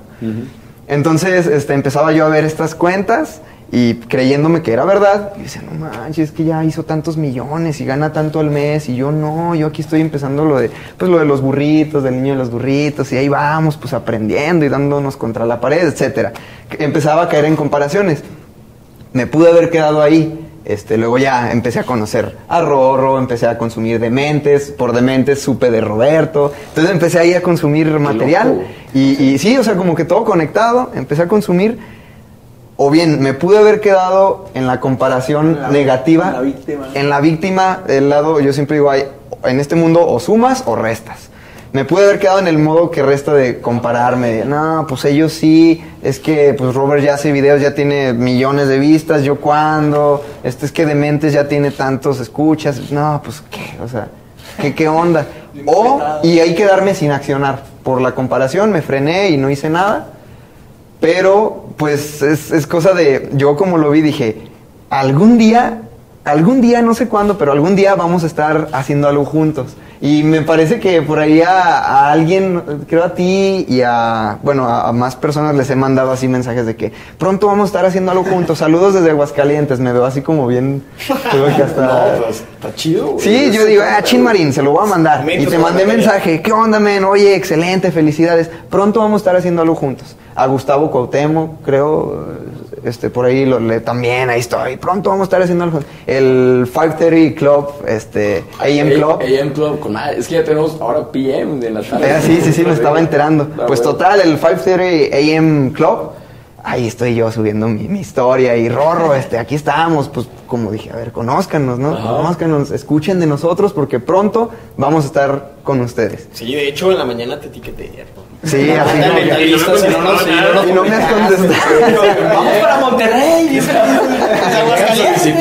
Entonces, este, empezaba yo a ver estas cuentas y creyéndome que era verdad, y decía, no manches, es que ya hizo tantos millones y gana tanto al mes, y yo no, yo aquí estoy empezando lo de, pues lo de los burritos, del niño de los burritos, y ahí vamos, pues aprendiendo y dándonos contra la pared, etcétera. Empezaba a caer en comparaciones. Me pude haber quedado ahí. Este, luego ya empecé a conocer a Rorro, empecé a consumir Dementes, por Dementes supe de Roberto, entonces empecé ahí a consumir material y, y sí, o sea, como que todo conectado, empecé a consumir. O bien, me pude haber quedado en la comparación negativa. en la víctima. En la víctima, del lado, yo siempre digo, hay, en este mundo o sumas o restas. Me pude haber quedado en el modo que resta de compararme. de, no, pues ellos sí, es que pues Robert ya hace videos, ya tiene millones de vistas, yo cuando, este es que Dementes ya tiene tantos escuchas. No, pues qué, o sea, ¿qué, qué onda? O, y ahí quedarme sin accionar. Por la comparación me frené y no hice nada. Pero, pues, es, es cosa de. Yo, como lo vi, dije: algún día, algún día, no sé cuándo, pero algún día vamos a estar haciendo algo juntos. Y me parece que por ahí a, a alguien, creo a ti y a, bueno, a, a más personas les he mandado así mensajes de que pronto vamos a estar haciendo algo juntos. Saludos desde Aguascalientes. Me veo así como bien. Creo que hasta. [laughs] No, pues, está chido, güey. Sí, yo digo, ah, Chin Marín, se lo voy a mandar. Y te mandé mensaje, ¿qué onda, men? Oye, excelente, felicidades. Pronto vamos a estar haciendo algo juntos. A Gustavo Cuauhtémoc, creo, este, por ahí lo, le, también, ahí estoy. Pronto vamos a estar haciendo algo. El 530 Club, este, AM Club. AM Club, con madre. Es que ya tenemos ahora PM de la tarde. Eh, sí, sí, sí, me estaba enterando. Ah, Pues bueno. total, el 530 AM Club, ahí estoy yo subiendo mi, mi historia y Rorro, [laughs] este, aquí estamos, pues como dije, a ver, conózcanos, ¿no? Ajá. Conózcanos, escuchen de nosotros porque pronto vamos a estar con ustedes. Sí, de hecho, en la mañana te etiqueté. Sí, así si no si no Y no me has contestado. Vamos para Monterrey. Sí,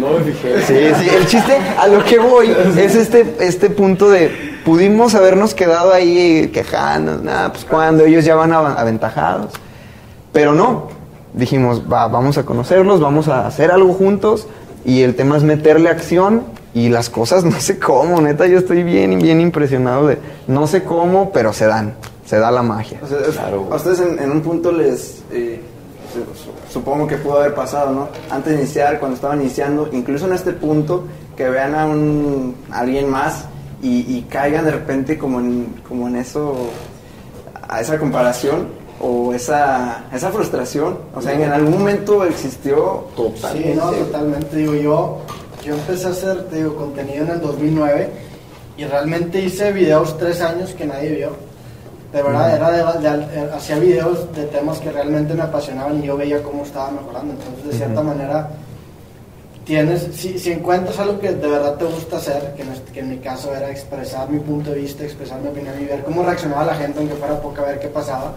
no me fijé. Sí, sí, el chiste a lo que voy es este, este punto de pudimos habernos quedado ahí quejándonos, nada, pues cuando ellos ya van av- aventajados. Pero no, dijimos, va, vamos a conocerlos, vamos a hacer algo juntos y el tema es meterle acción y las cosas no sé cómo, neta, yo estoy bien, bien impresionado de no sé cómo, pero se dan, se da la magia. O sea, es- a ustedes en, en un punto les... eh, su- su- supongo que pudo haber pasado, ¿no? Antes de iniciar, cuando estaban iniciando, incluso en este punto, que vean a un a alguien más y, y caigan de repente como en, como en eso, a esa comparación. o esa, esa frustración? O sea, en algún momento existió Sí, no, totalmente. Digo, yo, yo empecé a hacer digo, contenido en el 2009 y realmente hice videos tres años que nadie vio. De verdad, era de, de- hacía videos de temas que realmente me apasionaban y yo veía cómo estaba mejorando. Entonces, de cierta manera, tienes, si, si encuentras algo que de verdad te gusta hacer, que en, este- que en mi caso era expresar mi punto de vista, expresar mi opinión y ver cómo reaccionaba la gente, aunque fuera poca, ver qué pasaba.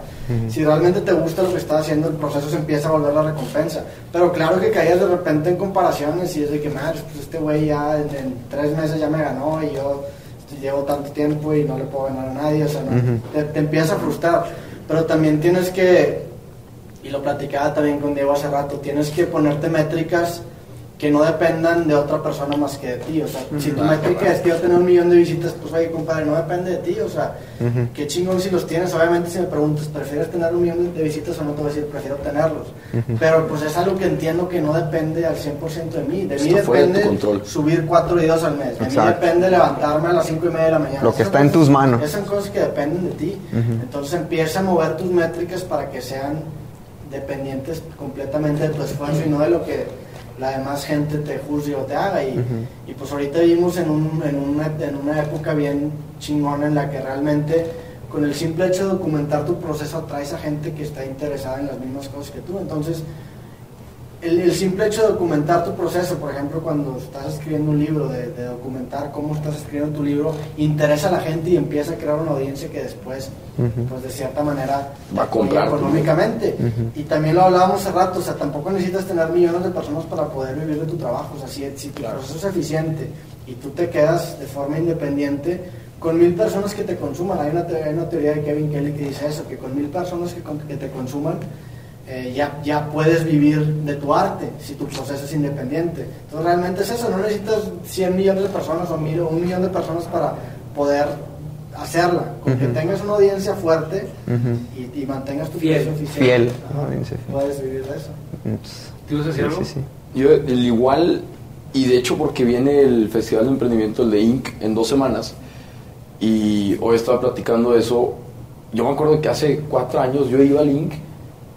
Si realmente te gusta lo que estás haciendo, el proceso se empieza a volver la recompensa. Pero claro que caías de repente en comparaciones y es de que, madre, pues este güey ya en, en tres meses ya me ganó y yo llevo tanto tiempo y no le puedo ganar a nadie, o sea, no, te, te empieza a frustrar. Pero también tienes que, y lo platicaba también con Diego hace rato, tienes que ponerte métricas que no dependan de otra persona más que de ti. O sea, si tu métrica es que yo tener un millón de visitas, pues oye, compadre, no depende de ti. O sea, Ujú. qué chingón si los tienes. Obviamente, si me preguntas, ¿prefieres tener un millón de visitas o no? Te voy a decir, prefiero tenerlos. Ujú. Pero pues es algo que entiendo que no depende al 100% de mí. De mí de tu depende control. subir cuatro videos al mes. De mí Exacto. depende levantarme a las 5 y media de la mañana. Lo que Esas está en cosas- tus manos. Esas son cosas que dependen de ti. Entonces empieza a mover tus métricas para que sean dependientes completamente de tu esfuerzo y no de lo que la demás gente te juzgue o te haga. Y, y pues ahorita vivimos en, un- en, una, en una época bien chingona en la que realmente con el simple hecho de documentar tu proceso atraes a gente que está interesada en las mismas cosas que tú. Entonces, el, el simple hecho de documentar tu proceso, por ejemplo, cuando estás escribiendo un libro, de, de documentar cómo estás escribiendo tu libro, interesa a la gente y empieza a crear una audiencia que después, pues de cierta manera, Va a comprar económicamente. Ujú. Y también lo hablábamos hace rato, o sea, tampoco necesitas tener millones de personas para poder vivir de tu trabajo. O sea, si, si tu proceso es eficiente y tú te quedas de forma independiente, con mil personas que te consuman, hay una, hay una teoría de Kevin Kelly que dice eso, que con mil personas que te consuman, eh, ya, ya puedes vivir de tu arte si tu proceso es independiente. Entonces realmente es eso, no necesitas 100 millones de personas o mil o un millón de personas para poder hacerla. Con que Ujú. tengas una audiencia fuerte Ujú. y, y mantengas tu Fiel. eficiente, Fiel. ajá, Audiencia fiel. puedes vivir de eso. ¿Tú vas a decir Sí, algo? sí, sí. Yo, el igual, y de hecho porque viene el Festival de Emprendimiento, el de Inc., en dos semanas, y hoy estaba platicando de eso, yo me acuerdo que hace cuatro años yo iba al Inc.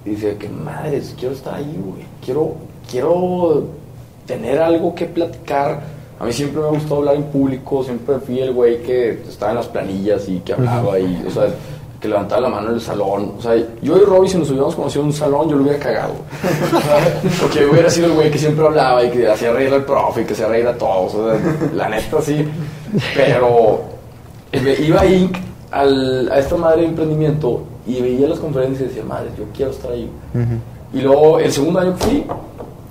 y decía que madres, quiero estar ahí, güey, quiero, quiero tener algo que platicar. A mí siempre me ha gustado hablar en público, siempre fui el güey que estaba en las planillas y que hablaba y, o sea, que levantaba la mano en el salón. O sea, yo y Robbie, si nos hubiéramos conocido en un salón, yo lo hubiera cagado. [laughs] Porque yo hubiera sido el güey que siempre hablaba y que hacía reír al profe y que hacía reír a todos. O sea, la neta, sí. Pero eh, iba ahí al, a esta madre de emprendimiento y veía las conferencias y decía, madre, yo quiero estar ahí. Ujú. Y luego, el segundo año que fui,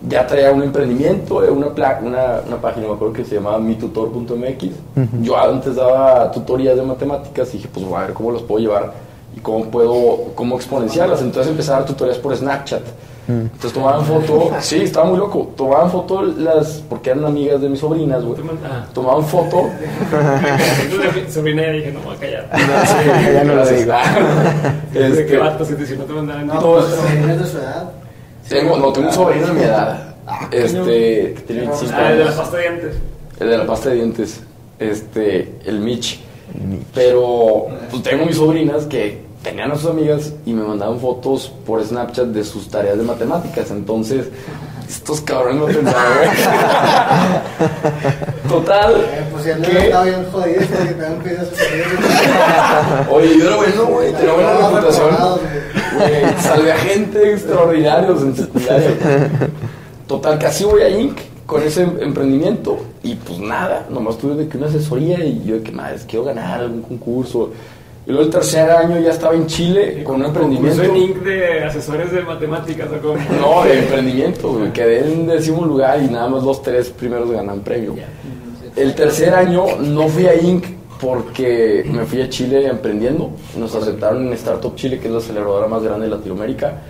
ya traía un emprendimiento, eh, una, una, una página, me acuerdo que se llamaba mitutor.mx. Ujú. Yo antes daba tutorías de matemáticas y dije, pues voy a ver cómo las puedo llevar y cómo puedo, cómo exponenciarlas. Entonces empecé a dar tutorías por Snapchat. Entonces tomaban foto, sí, estaba muy loco. Tomaban foto las, porque eran amigas de mis sobrinas, güey. Ah. Tomaban foto. [laughs] Sobrina ya dije, no, voy a callar. Ya no lo digo. [laughs] Este, Este, qué vatos, que si no te No, pues, sobrinos de su edad. tengo, no, tengo un sobrino de mi edad. Este, que tiene 25 Ah, el de la pasta de dientes. El de la pasta de dientes. Este, el Mitch. Pero pues tengo mis sobrinas que tenían a sus amigas y me mandaban fotos por Snapchat de sus tareas de matemáticas. Entonces, estos cabrones no pensaban. [laughs] Total. Eh, pues si él que- está bien jodido, porque te dan pedido sus Oye, yo era bueno, güey. Tenía buena No, reputación. Güey, salvé a gente extraordinarios en secundaria. Total, casi voy a Inc. con ese em- emprendimiento y pues nada, nomás tuve de que una asesoría y yo de que madre, quiero ganar algún concurso. Y luego el tercer año ya estaba en Chile con un emprendimiento. En Inc. de asesores de matemáticas o como. No, de emprendimiento, güey. Quedé en décimo lugar y nada más los tres primeros ganan premio. El tercer año no fui a Inc. porque me fui a Chile emprendiendo. Nos aceptaron en Startup Chile, que es la aceleradora más grande de Latinoamérica.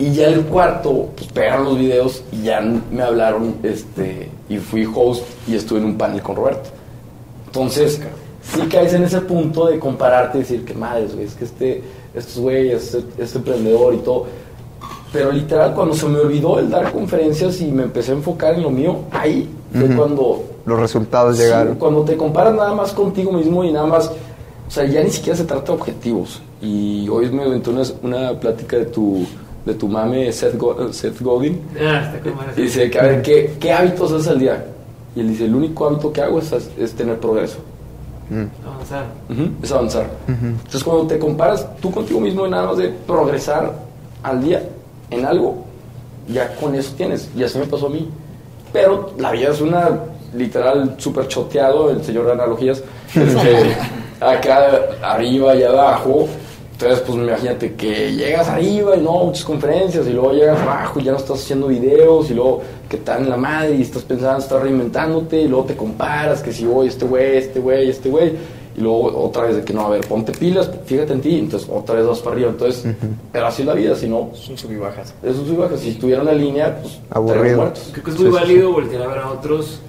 Y ya el cuarto, pues pegaron los videos y ya me hablaron este, y fui host y estuve en un panel con Roberto. Entonces, sí caes en ese punto de compararte y decir que madres, güey, es que este, estos güeyes, este, este emprendedor y todo. Pero literal, cuando se me olvidó el dar conferencias y me empecé a enfocar en lo mío, ahí fue Ujú. cuando Los resultados Sí, llegaron. cuando te comparas nada más contigo mismo y nada más, o sea, ya ni siquiera se trata de objetivos, Y hoy me aventó una, una plática de tu, de tu mame Seth, Go- Seth Godin. Ah, está. Y dice que, a ver, ¿qué, ¿qué hábitos haces al día? Y él dice, el único hábito que hago es, es tener progreso. Avanzar. Es avanzar. Entonces, cuando te comparas tú contigo mismo y nada más de progresar al día en algo, ya con eso tienes. Y así me pasó a mí. Pero la vida es una literal súper choteado, el señor de analogías. [laughs] Este, acá arriba y abajo. Entonces, pues imagínate que llegas arriba y no, muchas conferencias, y luego llegas abajo y ya no estás haciendo videos, y luego que estás en la madre y estás pensando, estás reinventándote, y luego te comparas, que si voy, este güey, este güey, este güey, y luego otra vez de que no, a ver, ponte pilas, fíjate en ti, entonces otra vez vas para arriba. Entonces, pero así es la vida, si no, Son sub y bajas. es un sub y baja. Si estuviera en la línea, pues Aburrido. Creo que es muy válido voltear a ver a otros,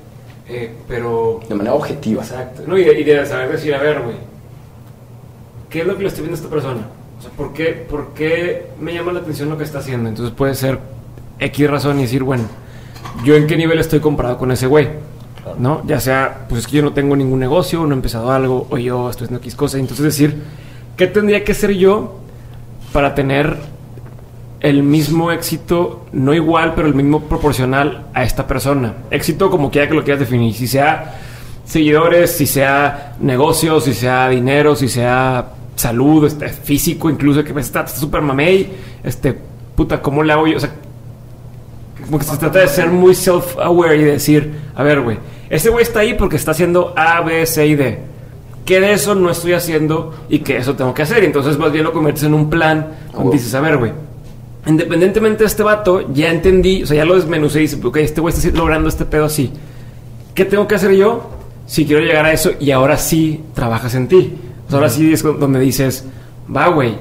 eh, pero... De manera objetiva. Exacto. No, y, de, y de saber decir, a ver, güey, ¿qué es lo que le estoy viendo a esta persona? O sea, ¿por qué, ¿por qué me llama la atención lo que está haciendo? Entonces puede ser X razón y decir, bueno, ¿yo en qué nivel estoy comparado con ese güey? ¿No? Ya sea, pues es que yo no tengo ningún negocio, no he empezado algo, o yo estoy haciendo X cosas. Entonces decir, ¿qué tendría que ser yo para tener el mismo éxito, no igual, pero el mismo proporcional a esta persona. Éxito como quiera que lo quieras definir, si sea seguidores, si sea negocios, si sea dinero, si sea salud, este, físico, incluso que me está súper mamey, este, puta, ¿cómo le hago yo? O sea, como que se trata de ser muy self-aware y decir, a ver, güey, ese güey está ahí porque está haciendo A, B, C y D. ¿Qué de eso no estoy haciendo y que eso tengo que hacer? Y entonces más bien lo conviertes en un plan donde dices, a ver, güey, independientemente de este vato, ya entendí, o sea, ya lo desmenucé y dice, ok, este güey está logrando este pedo así. ¿Qué tengo que hacer yo si quiero llegar a eso y ahora sí trabajas en ti? Sea, ahora sí es donde dices, va, güey,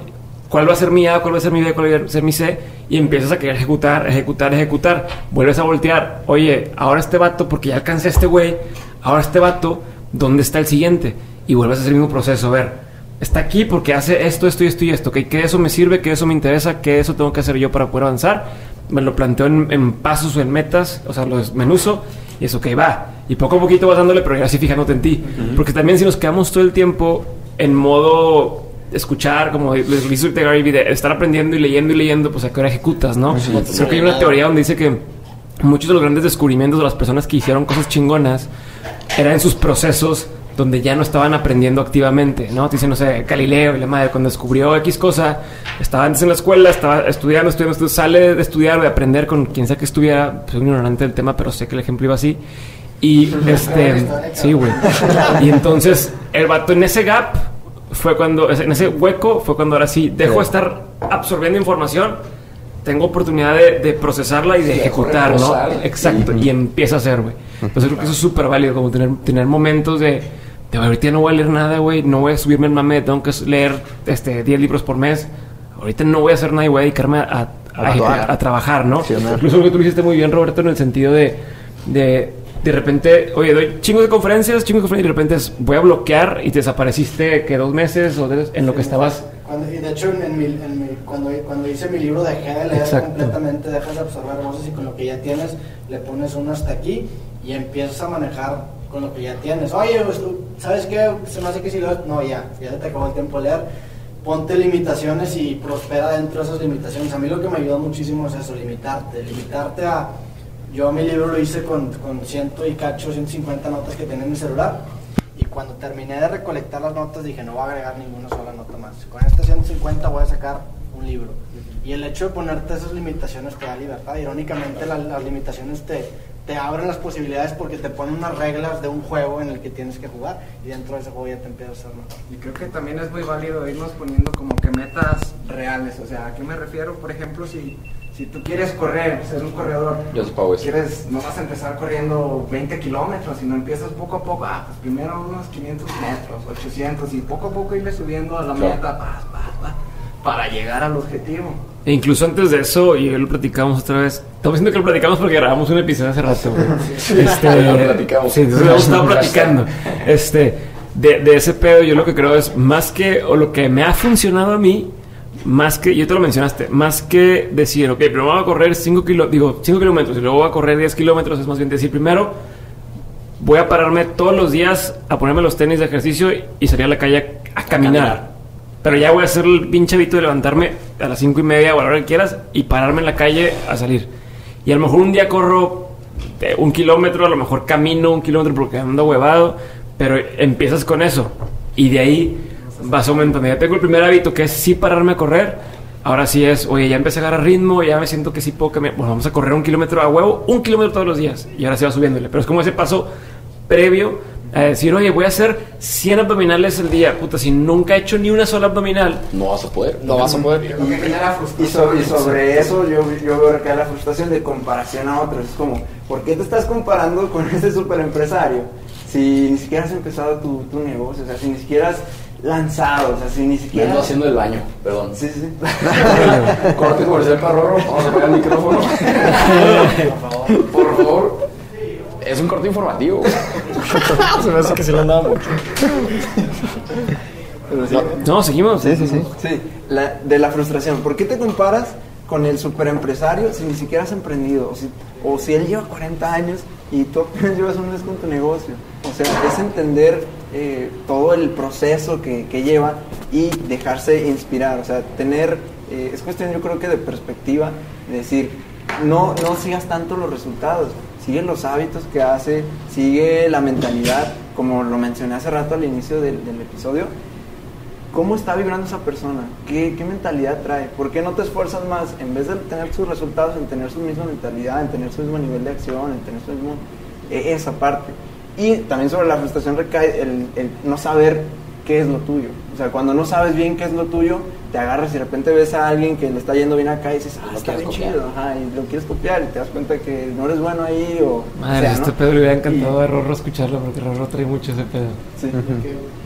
¿cuál va a ser mi A, cuál va a ser mi B, cuál va a ser mi C? Y empiezas a querer ejecutar, ejecutar, ejecutar. Vuelves a voltear, oye, ahora este vato, porque ya alcancé a este güey, ahora este vato, ¿dónde está el siguiente? Y vuelves a hacer el mismo proceso, a ver, está aquí porque hace esto, esto y esto y esto, ¿ok? ¿Qué eso me sirve? ¿Qué eso me interesa? ¿Qué eso tengo que hacer yo para poder avanzar? Me lo planteo en, en pasos o en metas, o sea, lo desmenuzo y es ok, va. Y poco a poquito vas dándole, pero ya sí fijándote en ti. Porque también si nos quedamos todo el tiempo en modo escuchar, como les dice Gary de estar aprendiendo y leyendo y leyendo, pues a qué hora ejecutas, ¿no? Creo que hay una teoría donde dice que muchos de los grandes descubrimientos de las personas que hicieron cosas chingonas eran en sus procesos donde ya no estaban aprendiendo activamente, ¿no? Te dicen, no sé, Galileo y la madre, cuando descubrió X cosa, estaba antes en la escuela, estaba estudiando, estudiando, estudiando, sale de estudiar, de aprender con quien sea que estuviera, soy un ignorante del tema, pero sé que el ejemplo iba así. Y [laughs] este, sí, güey. Y entonces, el vato en ese gap fue cuando, en ese hueco fue cuando ahora sí dejo de estar absorbiendo información, tengo oportunidad de, de procesarla y de Sí, ejecutar, ¿no? Exacto, Sí. y empieza a hacer, güey. Entonces creo que eso es súper válido, como tener, tener momentos de, de ahorita no voy a leer nada, güey, no voy a subirme el mame, tengo que leer este 10 libros por mes, ahorita no voy a hacer nada y voy a dedicarme a, a, a- trabajar. a trabajar, ¿no? Accionar. Incluso lo que tú hiciste muy bien, Roberto, en el sentido de, de, de repente, oye, doy chingos de conferencias, chingos de conferencias, y de repente es, voy a bloquear y te desapareciste que dos meses o de- en lo que estabas. Cuando, y de hecho, en, mi, en mi- cuando, cuando hice mi libro dejé de leer Exacto. completamente, dejas de absorber voces y con lo que ya tienes le pones uno hasta aquí y empiezas a manejar con lo que ya tienes. Oye, pues, ¿sabes qué? Se me hace que si lo... No, ya, ya te acabó el tiempo de leer. Ponte limitaciones y prospera dentro de esas limitaciones. A mí lo que me ayudó muchísimo es eso, limitarte. Limitarte a... Yo mi libro lo hice con, con ciento y cacho, 150 notas que tenía en mi celular. Y cuando terminé de recolectar las notas dije, no voy a agregar ninguna sola nota más. Con estas 150 voy a sacar un libro. Y el hecho de ponerte esas limitaciones te da libertad. Irónicamente la- las limitaciones te, te abren las posibilidades porque te ponen unas reglas de un juego en el que tienes que jugar. Y dentro de ese juego ya te empiezas a mejor. Y creo que también es muy válido irnos poniendo como que metas reales. O sea, ¿a qué me refiero? Por ejemplo, si, si tú quieres correr, ser un corredor, eso. quieres, no vas a empezar corriendo 20 kilómetros, sino empiezas poco a poco, ah, pues primero unos 500 metros, 800, y poco a poco irle subiendo a la Claro. meta, pa, pa, pa, para llegar al objetivo. E incluso antes de eso, y hoy lo platicamos otra vez. Estamos diciendo que lo platicamos porque grabamos un episodio hace rato. [laughs] Este, Lo platicamos. Sí, entonces hemos estado [laughs] platicando. Este, de, de ese pedo, yo lo que creo es más que, o lo que me ha funcionado a mí, más que, y tú lo mencionaste, más que decir, ok, primero voy a correr 5 kilo, digo, 5 kilómetros y luego voy a correr 10 kilómetros, es más bien decir, primero voy a pararme todos los días a ponerme los tenis de ejercicio y salir a la calle a, a caminar. Pero ya voy a hacer el pinche hábito de levantarme a las cinco y media o a la hora que quieras y pararme en la calle a salir. Y a lo mejor un día corro eh, un kilómetro, a lo mejor camino un kilómetro porque ando huevado, pero empiezas con eso. Y de ahí vas aumentando. Ya tengo el primer hábito que es sí pararme a correr. Ahora sí es, oye, ya empecé a agarrar ritmo, ya me siento que sí puedo que me... Bueno, vamos a correr un kilómetro a huevo, un kilómetro todos los días. Y ahora sí va subiéndole. Pero es como ese paso previo a decir, oye, voy a hacer 100 abdominales el día. Puta, si nunca he hecho ni una sola abdominal, No vas a poder. no vas a poder. Y sobre, y sobre eso yo, yo veo acá la frustración de comparación a otros. Es como, ¿por qué te estás comparando con [laughs] ese super empresario si ni siquiera has empezado tu, tu negocio? O sea, si ni siquiera has lanzado, o sea, si ni Me siquiera... ando haciendo el baño, perdón. Sí, sí. [laughs] Corte comercial para Rorro. Vamos a apagar el micrófono. [laughs] Por favor. Es un corte informativo. [laughs] Se me hace que se le andaba mucho. No, seguimos. Sí, sí, sí. Sí, la- de la frustración. ¿Por qué te comparas con el superempresario si ni siquiera has emprendido? O si, o si él lleva 40 años y tú apenas llevas un mes con tu negocio. O sea, es entender eh, todo el proceso que, lleva y dejarse inspirar. O sea, tener, eh, es cuestión yo creo que de perspectiva, de decir, no, no sigas tanto los resultados, sigue los hábitos que hace, sigue la mentalidad, como lo mencioné hace rato al inicio del, episodio, ¿Cómo está vibrando esa persona? ¿Qué, ¿Qué mentalidad trae? ¿Por qué no te esfuerzas más en vez de tener sus resultados, en tener su misma mentalidad, en tener su mismo nivel de acción, en tener su mismo... eh, esa parte. Y también sobre la frustración recae el, el no saber qué es lo tuyo. O sea, cuando no sabes bien qué es lo tuyo, te agarras y de repente ves a alguien que le está yendo bien acá y dices, ah, Lo está bien copiar. chido, ajá, y lo quieres copiar y te das cuenta que no eres bueno ahí o... Madre, o sea, este ¿no? pedo le hubiera encantado Y- a Rorro escucharlo porque Rorro trae mucho ese pedo. Sí.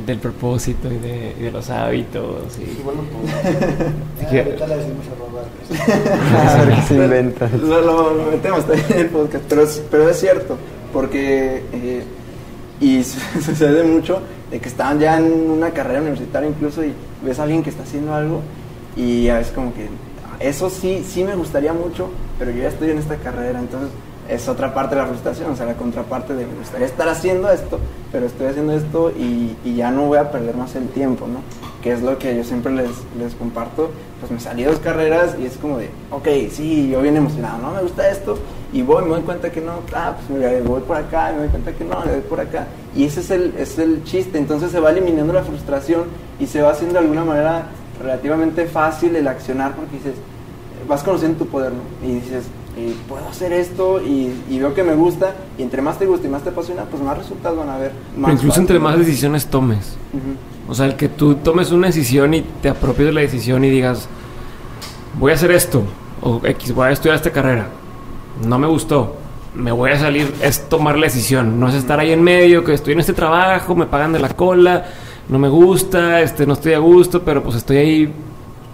Del propósito y de, y de los hábitos. Y... Bueno, pues, [laughs] ahorita le decimos a Robert. A ver qué [laughs] se inventa. Lo, lo- lo metemos también en el podcast, pero es, pero es cierto, porque, eh, y su- [laughs] sucede mucho, de que están ya en una carrera universitaria incluso y ves a alguien que está haciendo algo y a veces como que, eso sí, sí me gustaría mucho, pero yo ya estoy en esta carrera, entonces es otra parte de la frustración, o sea, la contraparte de me gustaría estar haciendo esto, pero estoy haciendo esto y, ya no voy a perder más el tiempo, ¿no? Que es lo que yo siempre les, les comparto, pues me salí dos carreras y es como de, ok, sí, yo bien emocionado, no me gusta esto, y voy, me doy cuenta que no, ah, pues mira, voy por acá, y me doy cuenta que no, me voy por acá, y ese es el, es el chiste, entonces se va eliminando la frustración y se va haciendo de alguna manera relativamente fácil el accionar porque dices, vas conociendo tu poder, ¿no? Y dices, eh, puedo hacer esto y, y veo que me gusta, y entre más te gusta y más te apasiona, pues más resultados van a haber. Pero incluso entre más decisiones tomes. O sea, el que tú tomes una decisión y te apropies de la decisión y digas, voy a hacer esto, o X, voy a estudiar esta carrera. No me gustó, me voy a salir, es tomar la decisión. No es estar ahí en medio, que estoy en este trabajo, me pagan de la cola, no me gusta, este, no estoy a gusto, pero pues estoy ahí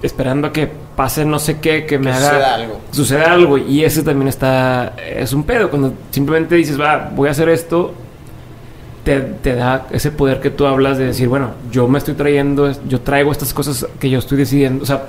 esperando a que pase no sé qué, que me Que haga... suceda algo. Suceda algo. Y ese también está... Es un pedo. Cuando simplemente dices, va, voy a hacer esto, te, te da ese poder que tú hablas de decir, bueno, yo me estoy trayendo, yo traigo estas cosas que yo estoy decidiendo. O sea,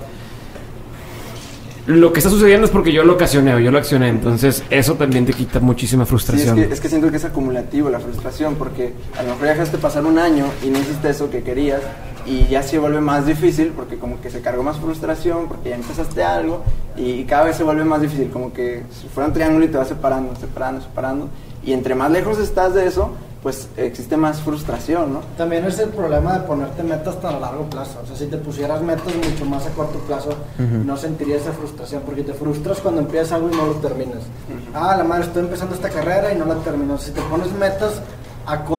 lo que está sucediendo es porque yo lo ocasioné o yo lo accioné. Entonces, eso también te quita muchísima Sí, es frustración. que, es que siento que es acumulativo la frustración, porque a lo mejor ya dejaste pasar un año y no hiciste eso que querías, y ya se vuelve más difícil, porque como que se cargó más frustración, porque ya empezaste algo, y cada vez se vuelve más difícil, como que si fuera un triángulo y te vas separando, separando, separando, y entre más lejos estás de eso, pues existe más frustración, ¿no? También es el problema de ponerte metas tan a largo plazo. O sea, si te pusieras metas mucho más a corto plazo, no sentirías esa frustración, porque te frustras cuando empiezas algo y no lo terminas. Ah, la madre, estoy empezando esta carrera y no la termino. Si te pones metas a corto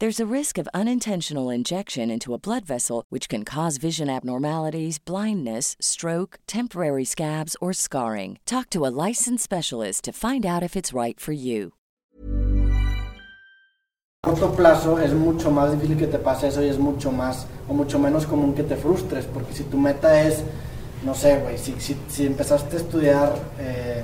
There's a risk of unintentional injection into a blood vessel, which can cause vision abnormalities, blindness, stroke, temporary scabs, or scarring. Talk to a licensed specialist to find out if it's right for you. A corto plazo es mucho más difícil que te pase eso y es mucho más o mucho menos común que te frustres, porque si tu meta es, no sé, güey, si, si, si empezaste a estudiar eh,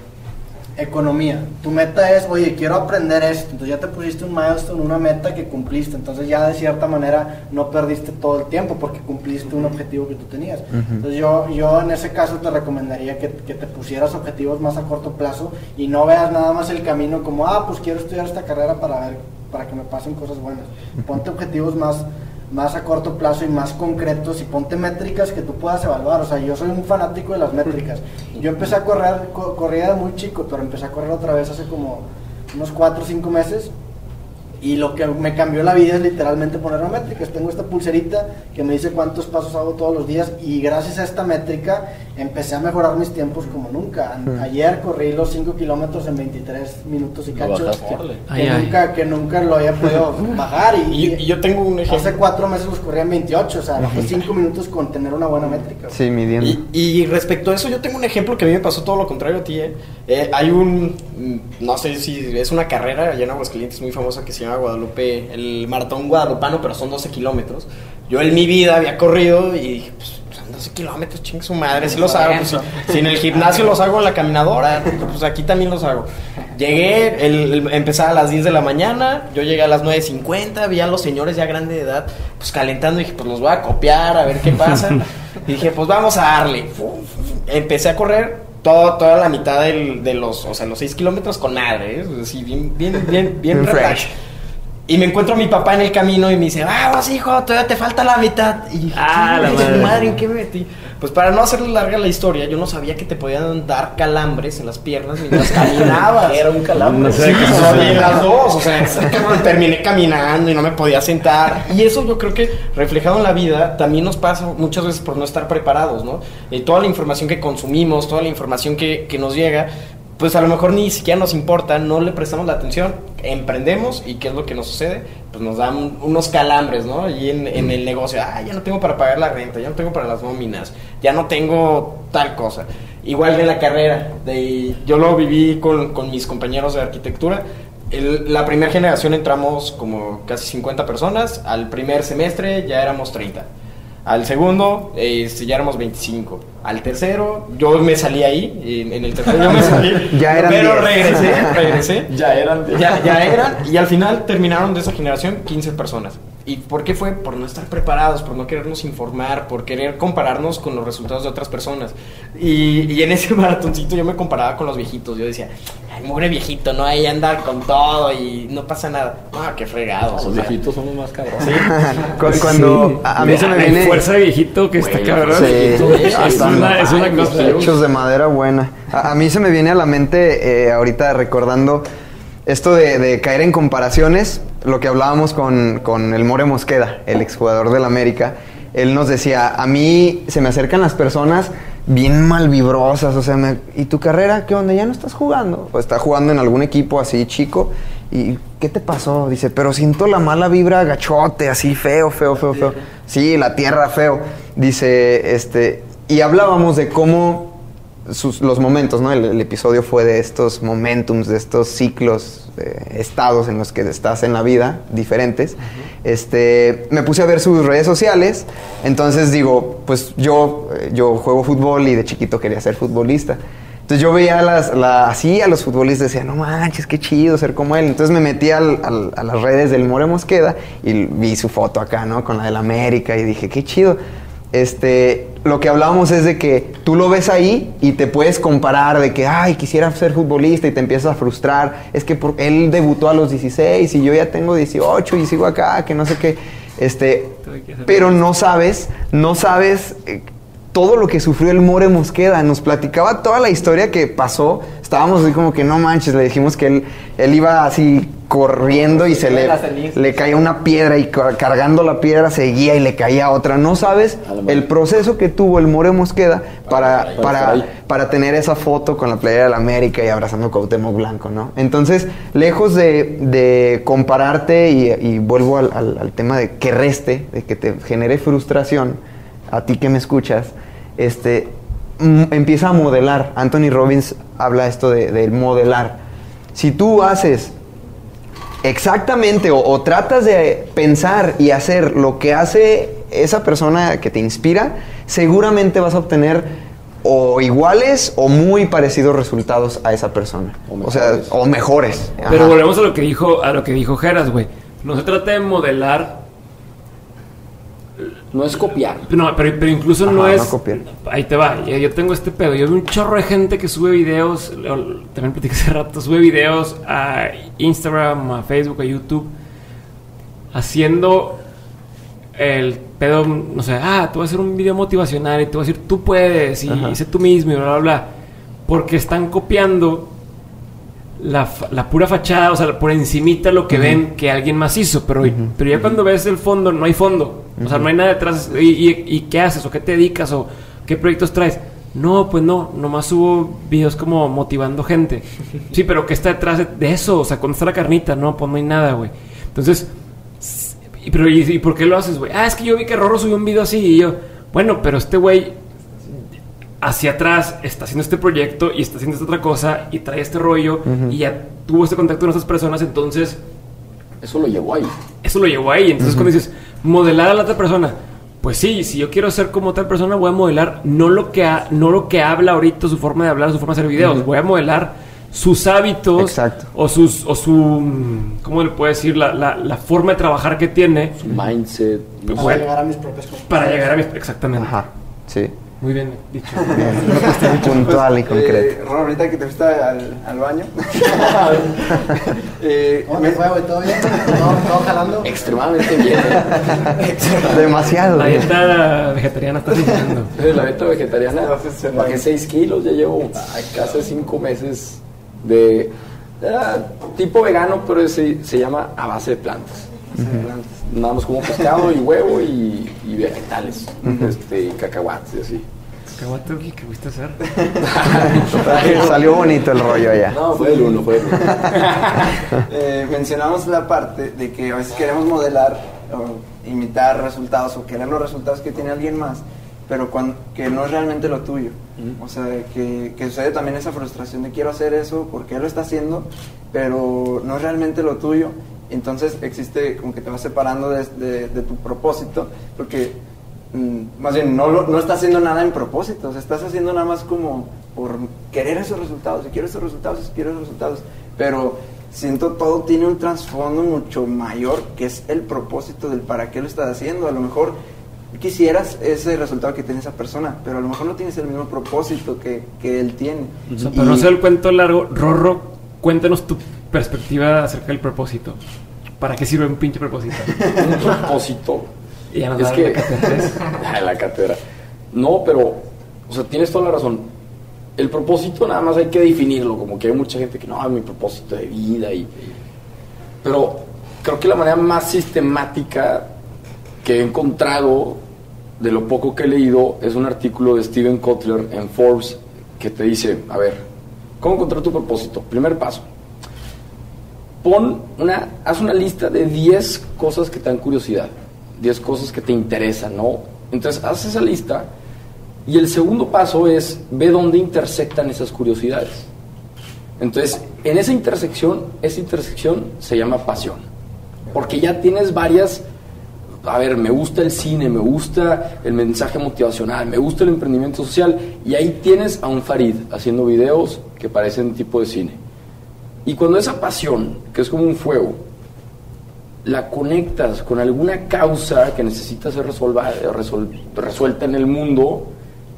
economía, tu meta es, oye, quiero aprender esto, entonces ya te pusiste un milestone, una meta que cumpliste, entonces ya de cierta manera no perdiste todo el tiempo porque cumpliste un objetivo que tú tenías. Entonces yo, yo en ese caso te recomendaría que, que te pusieras objetivos más a corto plazo y no veas nada más el camino como, ah, pues quiero estudiar esta carrera para ver para que me pasen cosas buenas. Ponte objetivos más, más a corto plazo y más concretos y ponte métricas que tú puedas evaluar. O sea, yo soy un fanático de las métricas. Yo empecé a correr, co- corría de muy chico, pero empecé a correr otra vez hace como unos 4 o 5 meses. Y lo que me cambió la vida es literalmente poner métricas. Tengo esta pulserita que me dice cuántos pasos hago todos los días y gracias a esta métrica empecé a mejorar mis tiempos como nunca. Ayer corrí los 5 kilómetros en 23 minutos y cacho. bajaste. Que, Ay, ay. nunca, que nunca lo había podido [laughs] [laughs] bajar. Y, Y, y yo tengo un hace ejemplo. 4 meses los corría en 28, o sea, bajé 5 minutos con tener una buena métrica. Sí, midiendo. Y, y respecto a eso, yo tengo un ejemplo que a mí me pasó todo lo contrario a ti. ¿eh? Eh, hay un, mm, no sé si es una carrera allá en Aguascalientes muy famosa que se llama Guadalupe, el maratón guadalupano, pero son 12 kilómetros. Yo en mi vida había corrido y dije, pues son 12 kilómetros, chingue su madre, si los hago. Pues, si, en el gimnasio los hago en la caminadora, pues aquí también los hago. Llegué, el, el- empezaba a las 10 de la mañana, yo llegué a las 9.50, vi a los señores ya grandes de edad, pues calentando, y dije, pues los voy a copiar, a ver qué pasa. y [laughs] dije, pues vamos a darle. Empecé a correr todo, toda la mitad del- de los, o sea, los 6 kilómetros con madre, ¿eh? así bien, bien, bien, bien, Bien relax. fresh. Y me encuentro a mi papá en el camino y me dice, vamos hijo, todavía te falta la mitad. Y dije, Ah, "¿Qué, la güey? madre. madre, ¿en qué me metí? Pues para no hacerle larga la historia, yo no sabía que te podían dar calambres en las piernas mientras caminabas. [laughs] Era un calambre. No sé Sí, qué o sea, sucede. y las dos, o sea, [laughs] terminé caminando y no me podía sentar. Y eso yo creo que reflejado en la vida también nos pasa muchas veces por no estar preparados, ¿no? Eh, toda la información que consumimos, toda la información que, que nos llega, pues a lo mejor ni siquiera nos importa, no le prestamos la atención, emprendemos y ¿qué es lo que nos sucede? Pues nos dan unos calambres, ¿no? Y en, en el negocio, ah, ya no tengo para pagar la renta, ya no tengo para las nóminas, ya no tengo tal cosa. Igual de la carrera, de, yo lo viví con, con mis compañeros de arquitectura. La primera generación entramos como casi 50 personas, al primer semestre ya éramos 30. Al segundo, este, ya éramos 25. Al tercero, yo me salí ahí. En, en el tercero yo me [laughs] salí. Ya eran Pero 10. regresé, regresé. [laughs] Ya eran. Ya, ya eran. Y al final terminaron de esa generación 15 personas. ¿Y por qué fue? Por no estar preparados, por no querernos informar, por querer compararnos con los resultados de otras personas. Y, y en ese [laughs] maratoncito yo me comparaba con los viejitos. Yo decía, ay, mugre viejito, ¿no? Ahí anda con todo y no pasa nada. Ah, qué fregados. Los o sea. viejitos son los más cabrones. [laughs] Cu- Cuando a, a mí se me viene fuerza de viejito que está cabrón. Sí. Es una, es una cosa. hechos de madera buena. A, a mí se me viene a la mente eh, ahorita recordando esto de, de caer en comparaciones, lo que hablábamos con, con el More Mosqueda, el exjugador del América. Él nos decía, a mí se me acercan las personas bien malvibrosas, o sea, me- ¿y tu carrera qué onda? ¿Ya no estás jugando? O está jugando en algún equipo así chico. ¿Y qué te pasó? Dice, pero siento la mala vibra gachote, así feo, feo, feo, feo. Sí, la tierra feo. Dice, este, y hablábamos de cómo sus- los momentos, ¿no? El, el episodio fue de estos momentums, de estos ciclos, eh, estados en los que estás en la vida, diferentes. Este, me puse a ver sus redes sociales, entonces digo, pues yo, eh, yo juego fútbol y de chiquito quería ser futbolista. Entonces yo veía las, la- así a los futbolistas, decía, no manches, qué chido ser como él. Entonces me metí al- al- a las redes del More Mosqueda y vi su foto acá, ¿no? Con la del América y dije, qué chido. Este, lo que hablábamos es de que tú lo ves ahí y te puedes comparar de que, ay, quisiera ser futbolista y te empiezas a frustrar. Es que por- él debutó a los 16 y yo ya tengo 18 y sigo acá, que no sé qué. Este, pero no sabes, no sabes eh, todo lo que sufrió el More Mosqueda. Nos platicaba toda la historia que pasó. Estábamos así como que no manches, le dijimos que él, él iba así corriendo y se le, le caía una piedra y ca- cargando la piedra seguía y le caía otra. No sabes el proceso que tuvo el More Mosqueda para, para para, tener esa foto con la playera de la América y abrazando a Cuauhtémoc Blanco, ¿no? Entonces, lejos de, de compararte y, y vuelvo al, al- al tema de que reste, de que te genere frustración, a ti que me escuchas, este, mm, empieza a modelar. Anthony Robbins habla esto de, de modelar. Si tú haces exactamente o, o tratas de pensar y hacer lo que hace esa persona que te inspira, seguramente vas a obtener o iguales o muy parecidos resultados a esa persona. O O, sea, mejores. o mejores. Pero volvemos a lo que dijo, a lo que dijo Geras, güey. No se trata de modelar. No es copiar. No, pero, pero incluso Ajá, no no es. copiar. ahí te va. Yo, tengo este pedo. Yo veo un chorro de gente que sube videos. lo- También platicé hace rato. Sube videos a Instagram, a Facebook, a YouTube. Haciendo el pedo. No sé, ah, tú vas a hacer un video motivacional y te vas a decir, tú puedes. Y, Ajá. y sé tú mismo y bla, bla, bla. Porque están copiando la, la pura fachada, o sea, por encimita lo que ven que alguien más hizo, pero, pero ya cuando ves el fondo, no hay fondo. O sea, no hay nada detrás. ¿Y, y, y qué haces? ¿O qué te dedicas? ¿O qué proyectos traes? No, pues no, nomás subo videos como motivando gente. [laughs] Sí, pero ¿qué está detrás de, de eso? O sea, ¿cuándo está la carnita? No, pues no hay nada, güey. Entonces, pero ¿y, y por qué lo haces, güey? Ah, es que yo vi que Rorro subió un video así y yo, bueno, pero este güey hacia atrás está haciendo este proyecto y está haciendo esta otra cosa y trae este rollo y ya tuvo este contacto con estas personas, entonces Eso lo llevó ahí. eso lo llevó ahí. Entonces cuando dices, modelar a la otra persona, pues sí, si yo quiero ser como tal persona, voy a modelar no lo que, ha- no lo que habla ahorita, su forma de hablar, su forma de hacer videos, voy a modelar sus hábitos Exacto. o sus o su ¿cómo le puedo decir? La, la- la forma de trabajar que tiene Su mindset. no Para llegar a mis propios conclusiones. para llegar a mis exactamente. Ajá, sí. Muy bien dicho. [laughs] Puntual y Eh, concreto. Ron, ahorita que te fuiste al, al baño. [laughs] [laughs] eh, ¿Cómo me- te fue, güey? ¿Todo bien? ¿Todo, todo jalando? Extremadamente bien. ¿eh? Demasiado. La güey. dieta vegetariana está funcionando. Eh, La dieta vegetariana. Bajé 6 kilos, ya llevo casi 5 meses de. tipo vegano, pero se, se llama a base de plantas. Nada más como pescado y huevo y, y vegetales. este, y cacahuates y así. Cacahuate, ¿qué fuiste a hacer? [laughs] Salió bonito el rollo allá. No, fue el uno, fue el uno. [laughs] eh, mencionamos la parte de que a veces queremos modelar o imitar resultados o querer los resultados que tiene alguien más, pero que no es realmente lo tuyo. O sea, que, que sucede también esa frustración de quiero hacer eso porque él lo está haciendo, pero no es realmente lo tuyo. Entonces existe como que te vas separando de, de- de tu propósito, porque más bien no, no estás haciendo nada en propósito, o sea, estás haciendo nada más como por querer esos resultados, y quiero esos resultados, y quiero esos resultados, pero siento todo tiene un trasfondo mucho mayor que es el propósito del para qué lo estás haciendo. A lo mejor quisieras ese resultado que tiene esa persona, pero a lo mejor no tienes el mismo propósito que, que él tiene. O sea, para no ser el cuento largo, Rorro, cuéntanos tu perspectiva acerca del propósito. ¿Para qué sirve un pinche propósito? [laughs] Un propósito. Y ya nos Es que. la cátedra. [laughs] Ah, la cátedra. No, pero. O sea, tienes toda la razón. El propósito nada más hay que definirlo. Como que hay mucha gente que no, es mi propósito de vida. y Pero creo que la manera más sistemática que he encontrado de lo poco que he leído es un artículo de Steven Kotler en Forbes que te dice, a ver, ¿cómo encontrar tu propósito? Primer paso. Pon una, haz una lista de 10 cosas que te dan curiosidad, 10 cosas que te interesan, ¿no? Entonces, haz esa lista y el segundo paso es ve dónde intersectan esas curiosidades. Entonces, en esa intersección, esa intersección se llama pasión. Porque ya tienes varias, a ver, me gusta el cine, me gusta el mensaje motivacional, me gusta el emprendimiento social, y ahí tienes a un Farid haciendo videos que parecen tipo de cine. Y cuando esa pasión, que es como un fuego, la conectas con alguna causa que necesita ser resolva- resol- resuelta en el mundo,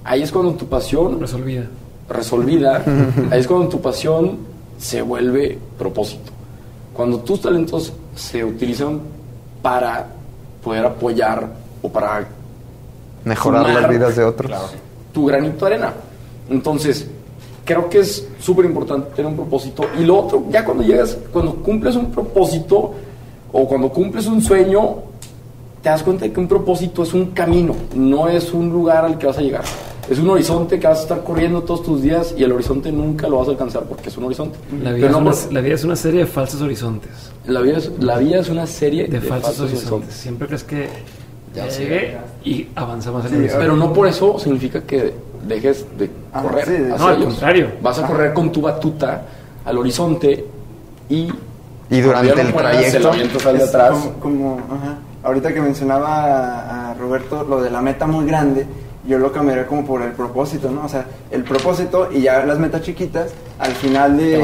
ahí es cuando tu pasión Resolvida. resolvida, [laughs] ahí es cuando tu pasión se vuelve propósito. Cuando tus talentos se utilizan para poder apoyar o para Mejorar sumar, las vidas de otros. claro, tu granito de arena. Entonces, creo que es súper importante tener un propósito. Y lo otro, ya cuando llegas, cuando cumples un propósito o cuando cumples un sueño, te das cuenta de que un propósito es un camino, no es un lugar al que vas a llegar. Es un horizonte que vas a estar corriendo todos tus días y el horizonte nunca lo vas a alcanzar porque es un horizonte. La vida, es una, por- la vida es una serie de falsos horizontes. la vida es, la vida es una serie De, falsos, horizontes. Siempre crees que ya llegué y avanza más el Sí, horizonte. Pero no por eso significa que dejes de Ah, correr. sí, de- hacia No, al ellos. contrario. Vas a correr con tu batuta al horizonte y... Y durante el trayecto- El Es atrás. Como, como, ajá. ahorita que mencionaba a, a Roberto lo de la meta muy grande, yo lo cambiaría como por el propósito, ¿no? O sea, el propósito y ya las metas chiquitas, al final de,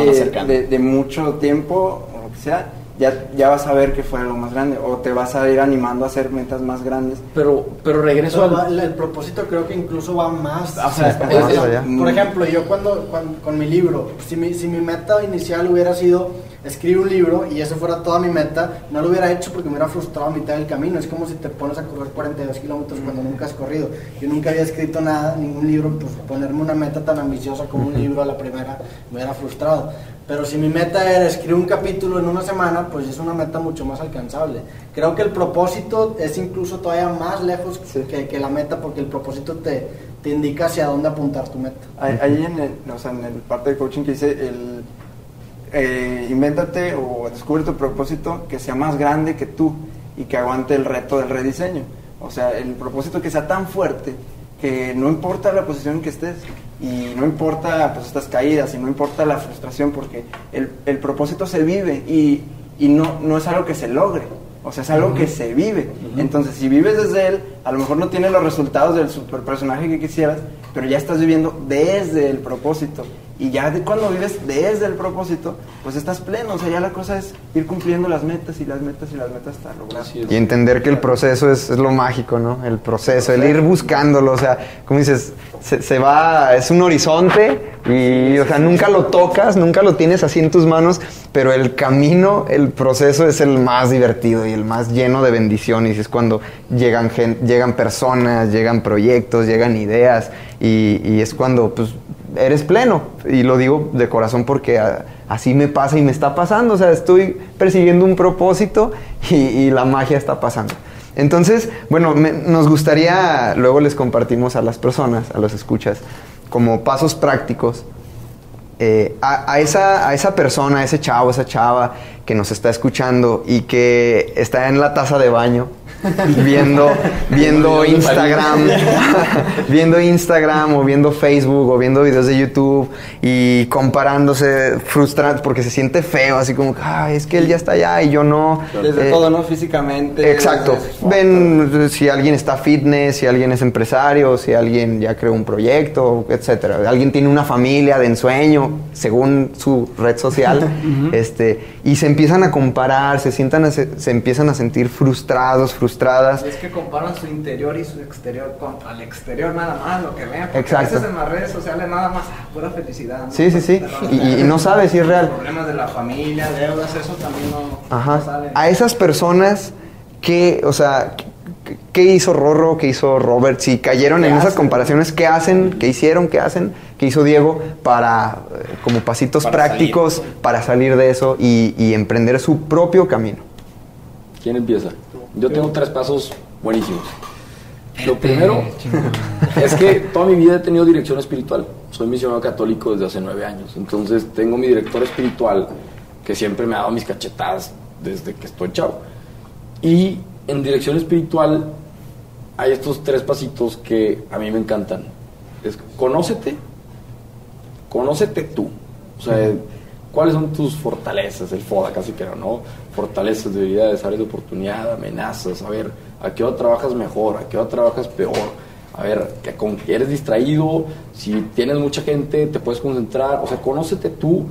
de, de mucho tiempo, o lo que sea, ya, ya vas a ver que fue algo más grande, o te vas a ir animando a hacer metas más grandes. Pero, pero regreso Eso va- al... el, el propósito creo que incluso va más. O sea, por, es- ejemplo, allá. por ejemplo, yo cuando, cuando- con mi libro, si mi, si mi meta inicial hubiera sido escribir un libro y eso fuera toda mi meta, no lo hubiera hecho porque me hubiera frustrado a mitad del camino. Es como si te pones a correr 42 kilómetros cuando nunca has corrido. Yo nunca había escrito nada, ningún libro, pues ponerme una meta tan ambiciosa como un libro a la primera me hubiera frustrado. Pero si mi meta era escribir un capítulo en una semana, pues es una meta mucho más alcanzable. Creo que el propósito es incluso todavía más lejos que, que la meta porque el propósito te, te indica hacia dónde apuntar tu meta. Ahí, en el, o sea, en el parte de coaching que dice el eh, invéntate o descubre tu propósito que sea más grande que tú y que aguante el reto del rediseño. O sea, el propósito que sea tan fuerte que no importa la posición en que estés y no importa pues estas caídas y no importa la frustración porque el, el propósito se vive y, y no, no es algo que se logre. O sea, es algo que se vive. Entonces, si vives desde él, a lo mejor no tienes los resultados del super personaje que quisieras, pero ya estás viviendo desde el propósito. Y ya de cuando vives desde el propósito, pues estás pleno. O sea, ya la cosa es ir cumpliendo las metas y las metas y las metas hasta lograr. Y entender que el proceso es, es lo mágico, ¿no? El proceso, el ir buscándolo, o sea, como dices, se, se va, es un horizonte y, o sea, nunca lo tocas, nunca lo tienes así en tus manos, pero el camino, el proceso es el más divertido y el más lleno de bendiciones. Es cuando llegan, gen- llegan personas, llegan proyectos, llegan ideas y, y es cuando, pues, eres pleno. Y lo digo de corazón porque a- así me pasa y me está pasando. O sea, estoy persiguiendo un propósito y, la magia está pasando. Entonces, bueno, nos gustaría, luego les compartimos a las personas, a los escuchas, como pasos prácticos eh, a, a esa, a esa persona, a ese chavo, esa chava que nos está escuchando y que está en la taza de baño viendo, viendo Instagram, [laughs] viendo Instagram o viendo Facebook o viendo videos de YouTube y comparándose, frustrado porque se siente feo, así como, "Ay, es que él ya está allá y yo no. Desde Eh, todo, ¿no? Físicamente. Exacto. Ven si alguien está fitness, si alguien es empresario, si alguien ya creó un proyecto, etcétera. Alguien tiene una familia de ensueño, según su red social, [laughs] este, y se empiezan a comparar, se sientan, a se, se empiezan a sentir frustrados, frustradas. Es que comparan su interior y su exterior contra el exterior nada más, lo que vean. Porque Exacto. a veces en las redes sociales nada más, ah, pura felicidad. ¿no? Sí, sí, sí. Y, no sabes si es real. Problemas de la familia, deudas, eso también no, Ajá. no sale. A esas personas que, o sea, ¿qué- ¿qué hizo Rorro? ¿Qué hizo Robert? Si cayeron ¿Qué en esas comparaciones, ¿qué hacen? ¿Qué hicieron? ¿Qué hacen? ¿Qué hizo Diego para, eh, como pasitos Para prácticos, para salir de eso y, y emprender su propio camino? ¿Quién empieza? Yo tengo tres pasos buenísimos. Lo primero es que toda mi vida he tenido dirección espiritual. Soy misionero católico desde hace nueve años. Entonces tengo mi director espiritual que siempre me ha dado mis cachetadas desde que estoy chavo. Y en dirección espiritual hay estos tres pasitos que a mí me encantan. Es conócete, conócete tú. O sea, ¿cuáles son tus fortalezas? El FODA casi que ¿no? Fortalezas, debilidades, áreas de oportunidad, amenazas. A ver, ¿a qué hora trabajas mejor? ¿A qué hora trabajas peor? A ver, que con que eres distraído, si tienes mucha gente, te puedes concentrar. O sea, conócete tú,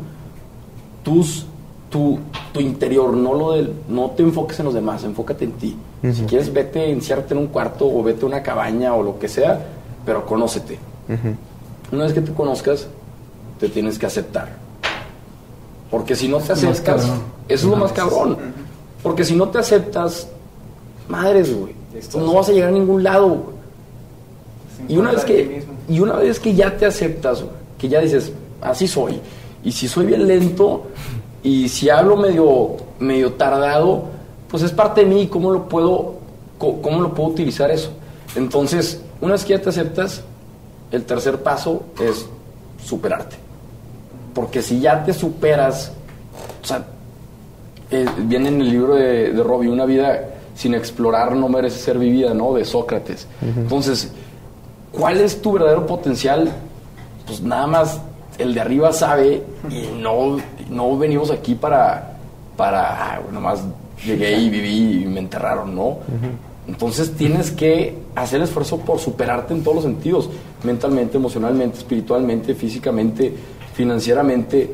tus, tu, tu interior, no, lo del, no te enfoques en los demás, enfócate en ti. Si quieres, vete, enciérrate en un cuarto o vete a una cabaña o lo que sea, pero conócete. Una vez que te conozcas, te tienes que aceptar. Porque si no te aceptas, eso es lo más cabrón. Porque si no te aceptas, madres, güey, no vas a llegar a ningún lado. güey. Y una vez que y una vez que ya te aceptas, güey, que ya dices, así soy, y si soy bien lento, y si hablo medio, medio tardado, pues es parte de mí, ¿cómo lo puedo, cómo lo puedo utilizar eso? Entonces, una vez que ya te aceptas, el tercer paso es superarte. Porque si ya te superas, o sea, eh, viene en el libro de, de Robbie, una vida sin explorar no merece ser vivida, ¿no? De Sócrates. Entonces, ¿cuál es tu verdadero potencial? Pues nada más el de arriba sabe y no, no venimos aquí para, para, ah, nomás llegué y viví y me enterraron, ¿no? Entonces tienes que hacer esfuerzo por superarte en todos los sentidos, mentalmente, emocionalmente, espiritualmente, físicamente, financieramente,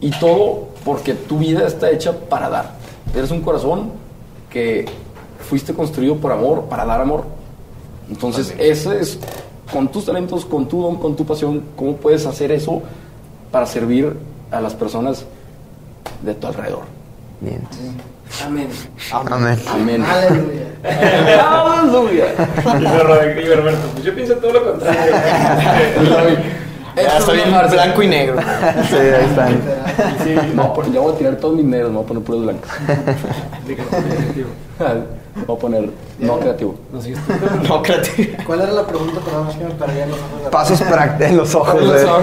y todo porque tu vida está hecha para dar. Eres un corazón que fuiste construido por amor, para dar amor. Entonces, eso es, con tus talentos, con tu don, con tu pasión, ¿cómo puedes hacer eso para servir a las personas de tu alrededor? Bien. Amén. Amén. Amén. Aleluya. Aleluya. Roberto, pues yo pienso todo lo contrario. [laughs] Ya está bien blanco y negro. [laughs] Sí, ahí están. Sí, no, pues, ya voy a tirar todos mis negros, me voy a poner puros blancos. [laughs] voy a poner no creativo. [laughs] No creativo. ¿Cuál era la pregunta? Perdón, es que me perdí en los ojos de Pasos prácticos en los ojos. En los ojos.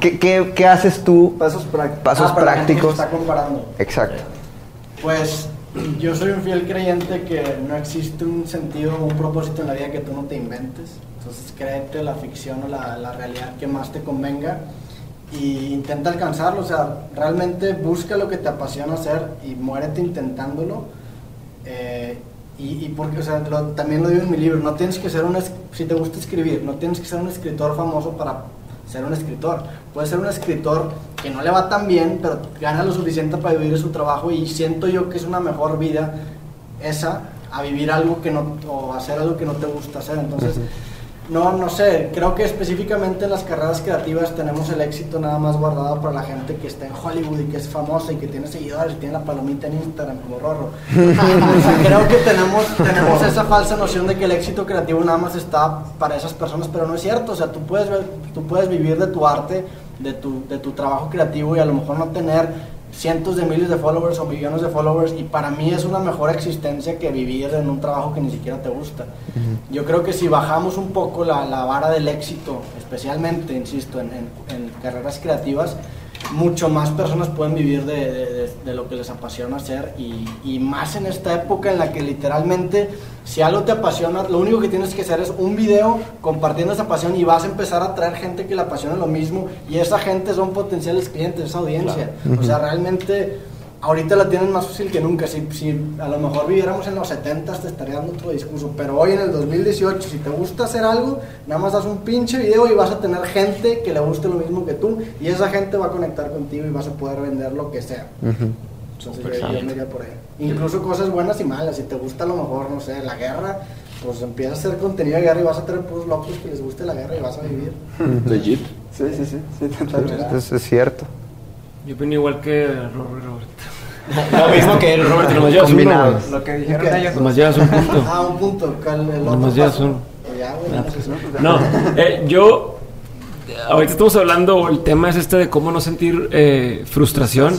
¿Qué, qué, qué haces tú? Pasos prácticos. Pasos Ah, prácticos. está comparando. Exacto. Pues yo soy un fiel creyente que no existe un sentido un propósito en la vida que tú no te inventes. Entonces créete la ficción o la, la realidad que más te convenga y intenta alcanzarlo. O sea, realmente busca lo que te apasiona hacer y muérete intentándolo. Eh, y, porque, o sea, también lo digo en mi libro, no tienes que ser un, si te gusta escribir, no tienes que ser un escritor famoso para ser un escritor. Puedes ser un escritor que no le va tan bien, pero gana lo suficiente para vivir su trabajo y siento yo que es una mejor vida esa a vivir algo que no, o hacer algo que no te gusta hacer. Entonces, no, no sé, creo que específicamente en las carreras creativas tenemos el éxito nada más guardado para la gente que está en Hollywood y que es famosa y que tiene seguidores y tiene la palomita en Instagram como Rorro. O [laughs] sea, creo que tenemos, tenemos esa falsa noción de que el éxito creativo nada más está para esas personas, pero no es cierto. O sea, tú puedes, tú puedes vivir de tu arte, de tu, de tu trabajo creativo y a lo mejor no tener cientos de miles de followers o millones de followers y para mí es una mejor existencia que vivir en un trabajo que ni siquiera te gusta. Yo creo que si bajamos un poco la, la vara del éxito, especialmente, insisto, en, en- en carreras creativas, mucho más personas pueden vivir de, de- de- de lo que les apasiona hacer y, y más en esta época en la que literalmente si algo te apasiona, lo único que tienes que hacer es un video compartiendo esa pasión y vas a empezar a atraer gente que le apasiona lo mismo y esa gente son potenciales clientes, esa audiencia. O sea, realmente ahorita la tienen más fácil que nunca. Si, si a lo mejor viviéramos en los 70 te estaría dando otro discurso, pero hoy en el 2018, si te gusta hacer algo, nada más das un pinche video y vas a tener gente que le guste lo mismo que tú y esa gente va a conectar contigo y vas a poder vender lo que sea. Entonces yo, yo me iría por ahí. Incluso cosas buenas y malas. Si te gusta a lo mejor, no sé, la guerra, pues empiezas a hacer contenido de guerra y vas a tener puros locos que les guste la guerra y vas a vivir. Legit. Sí, sí, sí. sí totalmente. Eso es cierto. Yo opino igual que Roberto. [laughs] Lo mismo que el Roberto, nomás llevas uno. Lo que dijeron ellos. Nomás llevas un punto. Ah, un punto. ¿cuál- el otro Nomás llevas uno. Pues Ah, no sé si- No, eh, yo. Ahorita estamos hablando, el tema es este de cómo no sentir eh, frustración.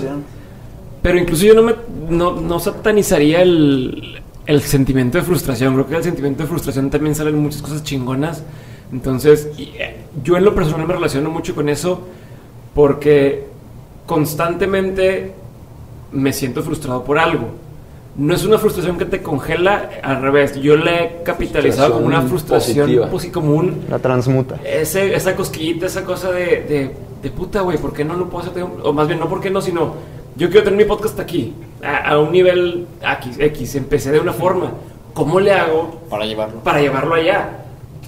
Pero incluso yo no me no, no satanizaría el, el sentimiento de frustración. Creo que el sentimiento de frustración también salen muchas cosas chingonas. Entonces, eh, yo en lo personal me relaciono mucho con eso porque constantemente me siento frustrado por algo. No es una frustración que te congela, al revés. Yo le he capitalizado como una frustración Frustración pues, como un, La transmuta. ese, esa cosquillita, esa cosa de, de, de puta, güey, ¿por qué no lo puedo hacer? O más bien, no, ¿por qué no? Sino, yo quiero tener mi podcast aquí, a, a un nivel X, X. Empecé de una forma. ¿Cómo le hago Para llevarlo. para llevarlo allá?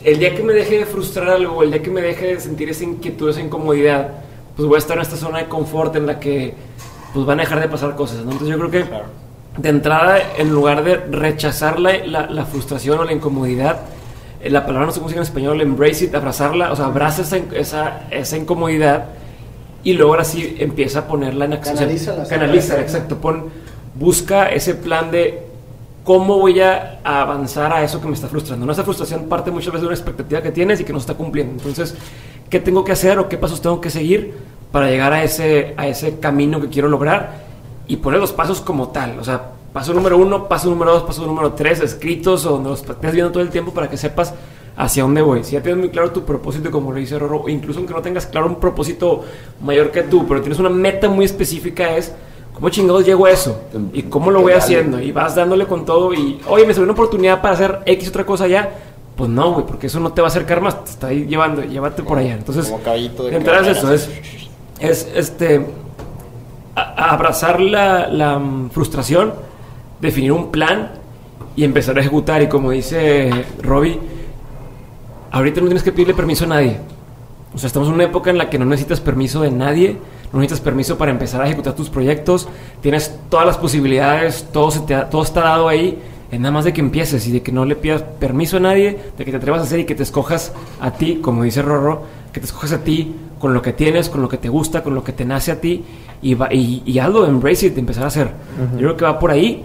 El día que me deje de frustrar algo, el día que me deje de sentir esa inquietud, esa incomodidad, pues voy a estar en esta zona de confort en la que pues van a dejar de pasar cosas, ¿no? Entonces yo creo que de entrada, en lugar de rechazar la, la- la frustración o la incomodidad, eh, la palabra no sé cómo se llama en español, embrace it, abrazarla, o sea, abraza esa, esa, esa incomodidad y luego ahora sí empieza a ponerla en acción. Canalízala, sí. exacto. Pon, busca ese plan de ¿cómo voy a avanzar a eso que me está frustrando? No, esa frustración parte muchas veces de una expectativa que tienes y que no se está cumpliendo. Entonces, ¿qué tengo que hacer o qué pasos tengo que seguir para llegar a ese, a ese camino que quiero lograr y poner los pasos como tal? O sea, paso número uno, paso número dos, paso número tres, escritos o donde los estés viendo todo el tiempo para que sepas hacia dónde voy. Si ya tienes muy claro tu propósito, como lo dice Roro, incluso aunque no tengas claro un propósito mayor que tú, pero tienes una meta muy específica, es cómo chingados llego a eso y cómo lo voy haciendo. Y vas dándole con todo y, oye, me salió una oportunidad para hacer X otra cosa ya. Pues no, güey, porque eso no te va a acercar más, te está ahí llevando, llévate por allá. Entonces, Como caballito de carreras. eso es, es este, a- a abrazar la, la, mm, frustración, definir un plan y empezar a ejecutar. Y como dice Robbie, ahorita no tienes que pedirle permiso a nadie. O sea, estamos en una época en la que no necesitas permiso de nadie, no necesitas permiso para empezar a ejecutar tus proyectos, tienes todas las posibilidades, todo, se te ha- todo está dado ahí, nada más de que empieces y de que no le pidas permiso a nadie, de que te atrevas a hacer y que te escojas a ti, como dice Rorro, que te escojas a ti con lo que tienes, con lo que te gusta, con lo que te nace a ti y, va, y, y hazlo, embrace it, empezar a hacer. Yo creo que va por ahí.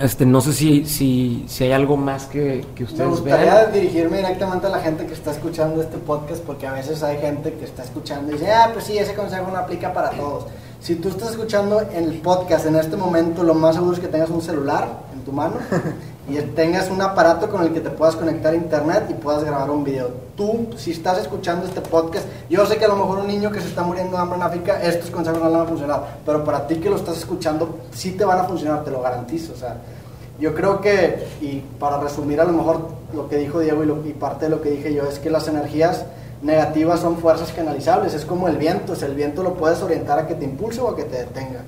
Este, no sé si, si, si hay algo más que, que Me ustedes gustaría vean. dirigirme directamente a la gente que está escuchando este podcast porque a veces hay gente que está escuchando y dice, ah, pues sí, ese consejo no aplica para todos. Si tú estás escuchando el podcast en este momento, lo más seguro es que tengas un celular en tu mano [laughs] y tengas un aparato con el que te puedas conectar a internet y puedas grabar un video. Tú, si estás escuchando este podcast, yo sé que a lo mejor un niño que se está muriendo de hambre en África, estos consejos no le van a funcionar, pero para ti que lo estás escuchando, sí te van a funcionar, te lo garantizo. O sea, yo creo que, y para resumir a lo mejor lo que dijo Diego y, lo- y parte de lo que dije yo, es que las energías negativas son fuerzas canalizables, es como el viento, es el viento lo puedes orientar a que te impulse o a que te detenga.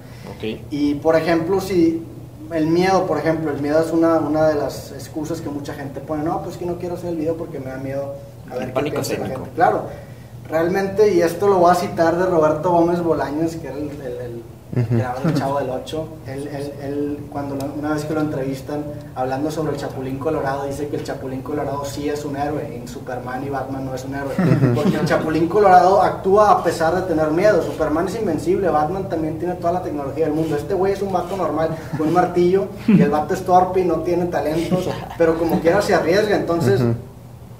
Y por ejemplo, si el miedo, por ejemplo, el miedo es una, una de las excusas que mucha gente pone, no, pues que no quiero hacer el video porque me da miedo a El ver qué pánico piensa la gente. Claro, realmente, y esto lo voy a citar de Roberto Gómez Bolaños, que era el, el, el del Chavo del 8, él, él, él, cuando lo- una vez que lo entrevistan, hablando sobre el Chapulín Colorado, dice que el Chapulín Colorado sí es un héroe, en Superman y Batman no es un héroe, porque el Chapulín Colorado actúa a pesar de tener miedo, Superman es invencible, Batman también tiene toda la tecnología del mundo, este güey es un vato normal, con un martillo, y el vato es torpe y no tiene talentos, pero como quiera se arriesga, entonces...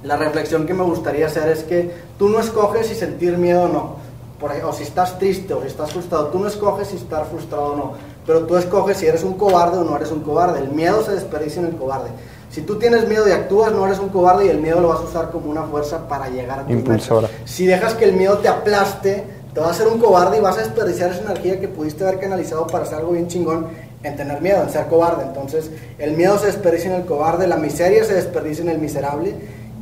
La reflexión que me gustaría hacer es que tú no escoges si sentir miedo o no. Por o si estás triste o si estás frustrado. Tú no escoges si estar frustrado o no. Pero tú escoges si eres un cobarde o no eres un cobarde. El miedo se desperdicia en el cobarde. Si tú tienes miedo y actúas, no eres un cobarde y el miedo lo vas a usar como una fuerza para llegar a tu Impulsora. Si dejas que el miedo te aplaste, te vas a hacer un cobarde y vas a desperdiciar esa energía que pudiste haber canalizado para hacer algo bien chingón en tener miedo, en ser cobarde. Entonces, el miedo se desperdicia en el cobarde, la miseria se desperdicia en el miserable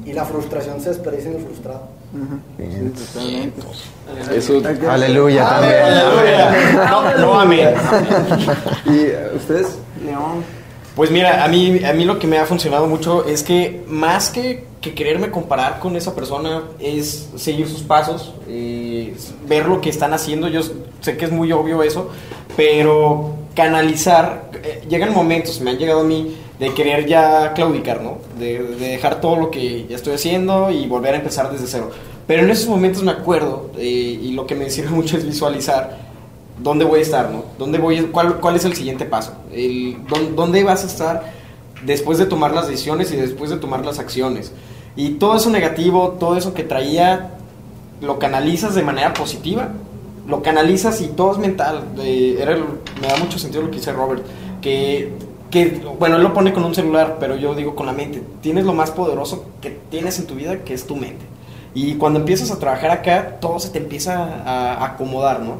y la frustración se desperdicia en el frustrado. Eso. Aleluya también. No, no, amén. ¿Y ustedes? León. Pues mira, a mí, a mí lo que me ha funcionado mucho es que más que, que quererme comparar con esa persona es seguir sus pasos, eh, ver lo que están haciendo. Yo sé que es muy obvio eso, pero canalizar, eh, llegan momentos, me han llegado a mí, de querer ya claudicar, ¿no? De, de dejar todo lo que ya estoy haciendo y volver a empezar desde cero. Pero en esos momentos me acuerdo, eh, y lo que me sirve [laughs] mucho es visualizar dónde voy a estar, ¿no? ¿Dónde voy, cuál, ¿Cuál es el siguiente paso? El, dón- ¿Dónde vas a estar después de tomar las decisiones y después de tomar las acciones? Y todo eso negativo, todo eso que traía, lo canalizas de manera positiva, lo canalizas y todo es mental. eh, era me da mucho sentido lo que dice Robert, que, que, bueno, él lo pone con un celular, pero yo digo con la mente. Tienes lo más poderoso que tienes en tu vida, que es tu mente. Y cuando empiezas a trabajar acá, todo se te empieza a, acomodar, ¿no?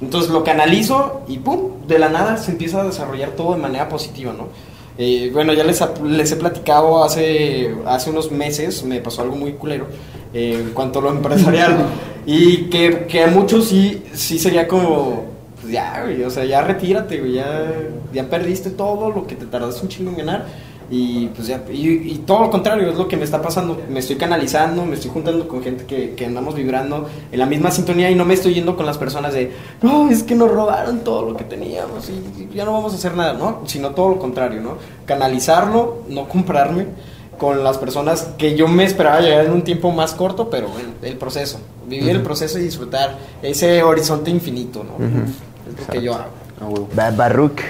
Entonces lo canalizo y ¡pum! De la nada se empieza a desarrollar todo de manera positiva, ¿no? Eh, bueno, ya les, les he platicado hace, hace unos meses, me pasó algo muy culero eh, en cuanto a lo empresarial. [laughs] y que, que a muchos sí, sí sería como, pues ya, güey, o sea, ya retírate, güey, ya, ya perdiste todo lo que te tardaste un chingo en ganar. Y pues ya, y, y todo lo contrario, es lo que me está pasando. Me estoy canalizando, me estoy juntando con gente que, que andamos vibrando en la misma sintonía y no me estoy yendo con las personas de, no, es que nos robaron todo lo que teníamos y, y ya no vamos a hacer nada, ¿no? Sino todo lo contrario, ¿no? Canalizarlo, no comprarme con las personas que yo me esperaba llegar en un tiempo más corto, pero bueno, el proceso, vivir el proceso y disfrutar ese horizonte infinito, ¿no? Es lo que yo hago. Ba- Baruch.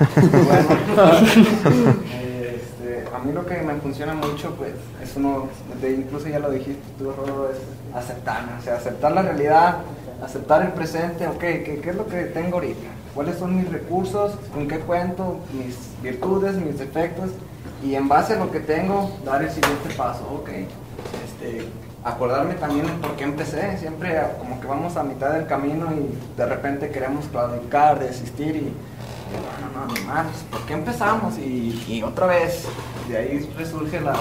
[laughs] Este, a mí lo que me funciona mucho, pues, es uno, de- incluso ya lo dijiste tú, Roro, es aceptarme, o sea, aceptar la realidad, aceptar el presente, ok, ¿qué, qué es lo que tengo ahorita? ¿Cuáles son mis recursos? ¿Con qué cuento? Mis virtudes, mis defectos, y en base a lo que tengo, dar el siguiente paso, ok, este, acordarme también en por qué empecé, siempre como que vamos a mitad del camino y de repente queremos claudicar, desistir y no, no, no, más, ¿por qué empezamos? Y, y otra vez, de ahí resurge la,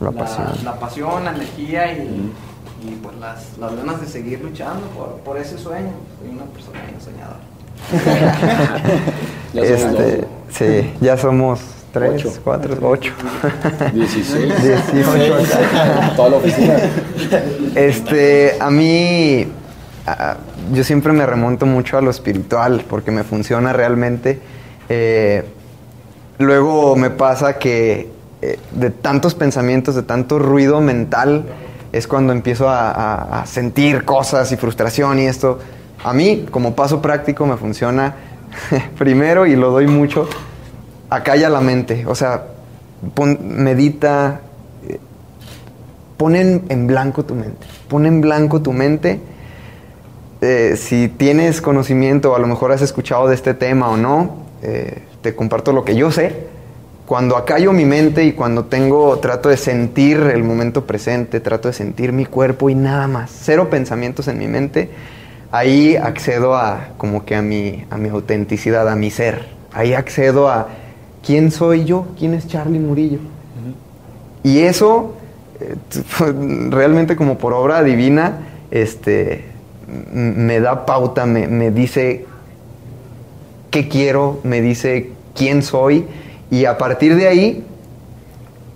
La pasión. la pasión, la energía y, y, pues las, las ganas de seguir luchando por, por ese sueño. Soy una persona bien soñadora. [laughs] Este, sí, ya somos tres, Ocho. cuatro, ocho. 16. 18 acá. Toda la oficina. Este, a mí, a- yo siempre me remonto mucho a lo espiritual porque me funciona realmente. Eh, luego me pasa que eh, de tantos pensamientos, de tanto ruido mental, es cuando empiezo a, a- a sentir cosas y frustración y esto. A mí, como paso práctico, me funciona [laughs] primero y lo doy mucho. Acalla la mente, o sea, medita, pon en, blanco tu mente. Pon en blanco tu mente. Eh, si tienes conocimiento, a lo mejor has escuchado de este tema o no, eh, te comparto lo que yo sé. Cuando acallo mi mente y cuando tengo, trato de sentir el momento presente, trato de sentir mi cuerpo y nada más, cero pensamientos en mi mente, ahí accedo a como que a mi, a mi autenticidad, a mi ser. Ahí accedo a quién soy yo, quién es Charlie Murillo. Y eso, eh, [laughs] realmente como por obra divina, este, me da pauta, me, me dice qué quiero, me dice quién soy, y a partir de ahí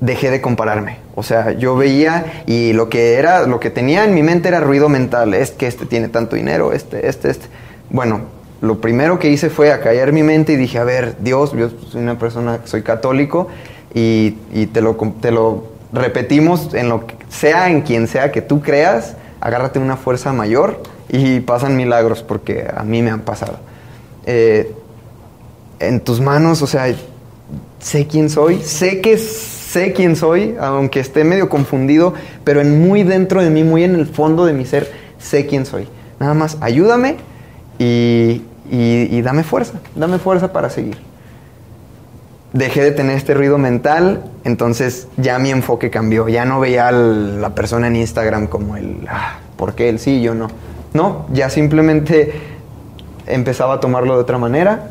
dejé de compararme. O sea, yo veía y lo que era, lo que tenía en mi mente era ruido mental. Es que este tiene tanto dinero, este, este, este. Bueno, lo primero que hice fue acallar mi mente y dije, a ver, Dios, yo soy una persona, soy católico y, y te, lo, te lo repetimos en lo que sea, en quien sea que tú creas, agárrate una fuerza mayor y pasan milagros porque a mí me han pasado. Eh, en tus manos, o sea, sé quién soy, sé que sé quién soy, aunque esté medio confundido, pero en muy dentro de mí, muy en el fondo de mi ser, sé quién soy. Nada más ayúdame y, y- y dame fuerza, dame fuerza para seguir. Dejé de tener este ruido mental, entonces ya mi enfoque cambió. Ya no veía a la persona en Instagram como el, ah, ¿por qué él sí y yo no? No, ya simplemente empezaba a tomarlo de otra manera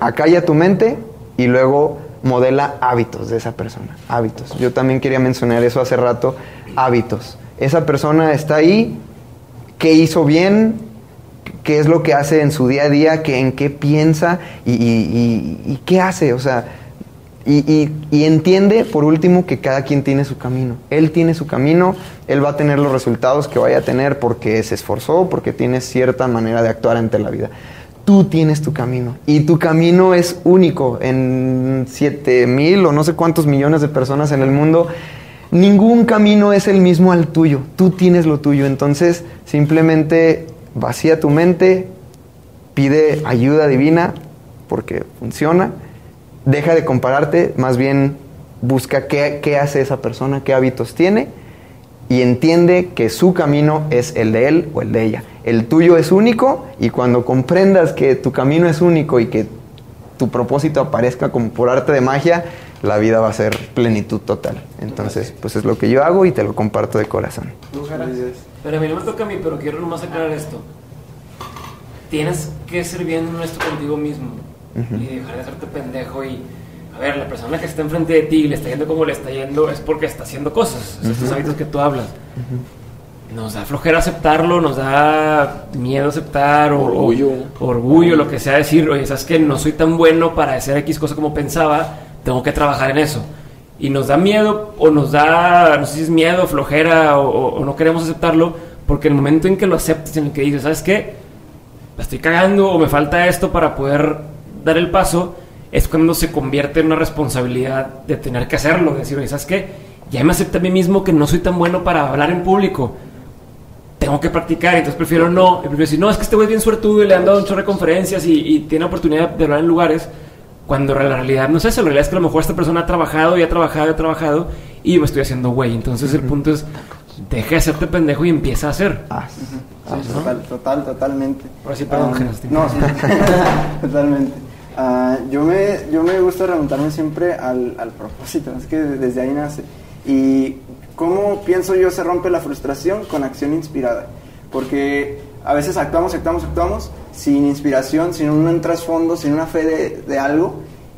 acalla tu mente y luego modela hábitos de esa persona. Hábitos. Yo también quería mencionar eso hace rato. Hábitos. Esa persona está ahí. ¿Qué hizo bien? ¿Qué es lo que hace en su día a día? ¿Qué, ¿En qué piensa? ¿Y, y- qué hace? O sea, y entiende, por último, que cada quien tiene su camino. Él tiene su camino, él va a tener los resultados que vaya a tener porque se esforzó, porque tiene cierta manera de actuar ante la vida. Tú tienes tu camino y tu camino es único en 7 mil o no sé cuántos millones de personas en el mundo. Ningún camino es el mismo al tuyo. Tú tienes lo tuyo. Entonces, simplemente vacía tu mente, pide ayuda divina porque funciona. Deja de compararte, más bien busca qué, qué hace esa persona, qué hábitos tiene y entiende que su camino es el de él o el de ella. El tuyo es único y cuando comprendas que tu camino es único y que tu propósito aparezca como por arte de magia, la vida va a ser plenitud total. Entonces, pues es lo que yo hago y te lo comparto de corazón. Pero a mí no me toca a mí, pero quiero nomás aclarar esto. Tienes que ser bien honesto contigo mismo Ujú. y dejar de hacerte pendejo y... A ver, la persona que está enfrente de ti y le está yendo como le está yendo es porque está haciendo cosas. O sea, Estos hábitos que tú hablas. Nos da flojera aceptarlo, nos da miedo aceptar o, Orgullo. o- orgullo, lo que sea decir, oye, sabes que no soy tan bueno para hacer X cosa como pensaba, tengo que trabajar en eso. Y nos da miedo o nos da, no sé si es miedo, flojera o, o- o no queremos aceptarlo, porque el momento en que lo aceptes, en el que dices, ¿sabes qué? La estoy cagando o me falta esto para poder dar el paso, es cuando se convierte en una responsabilidad de tener que hacerlo, de decir, ¿sabes qué? Ya me acepté a mí mismo que no soy tan bueno para hablar en público tengo que practicar, entonces prefiero no. Prefiero decir, no, es que este güey es bien suertudo y le han dado un chorro de conferencias y, y tiene oportunidad de hablar en lugares. Cuando la realidad no es eso, la realidad es que a lo mejor esta persona ha trabajado y ha trabajado y ha trabajado y yo me estoy haciendo güey. Entonces el punto es, deja de hacerte pendejo y empieza a hacer. Ah, Ah, total, total, totalmente. Ahora sí, perdón, te No, sí, [laughs] totalmente. Ah, yo, me, yo me gusta remontarme siempre al, al propósito, es que desde ahí nace. Y cómo pienso yo se rompe la frustración con acción inspirada. Porque a veces actuamos, actuamos, actuamos sin inspiración, sin un trasfondo, sin una fe de, de algo.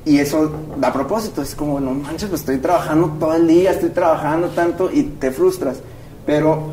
Y eso da propósito. Es como, no manches, pues estoy trabajando todo el día, estoy trabajando tanto y te frustras. Pero,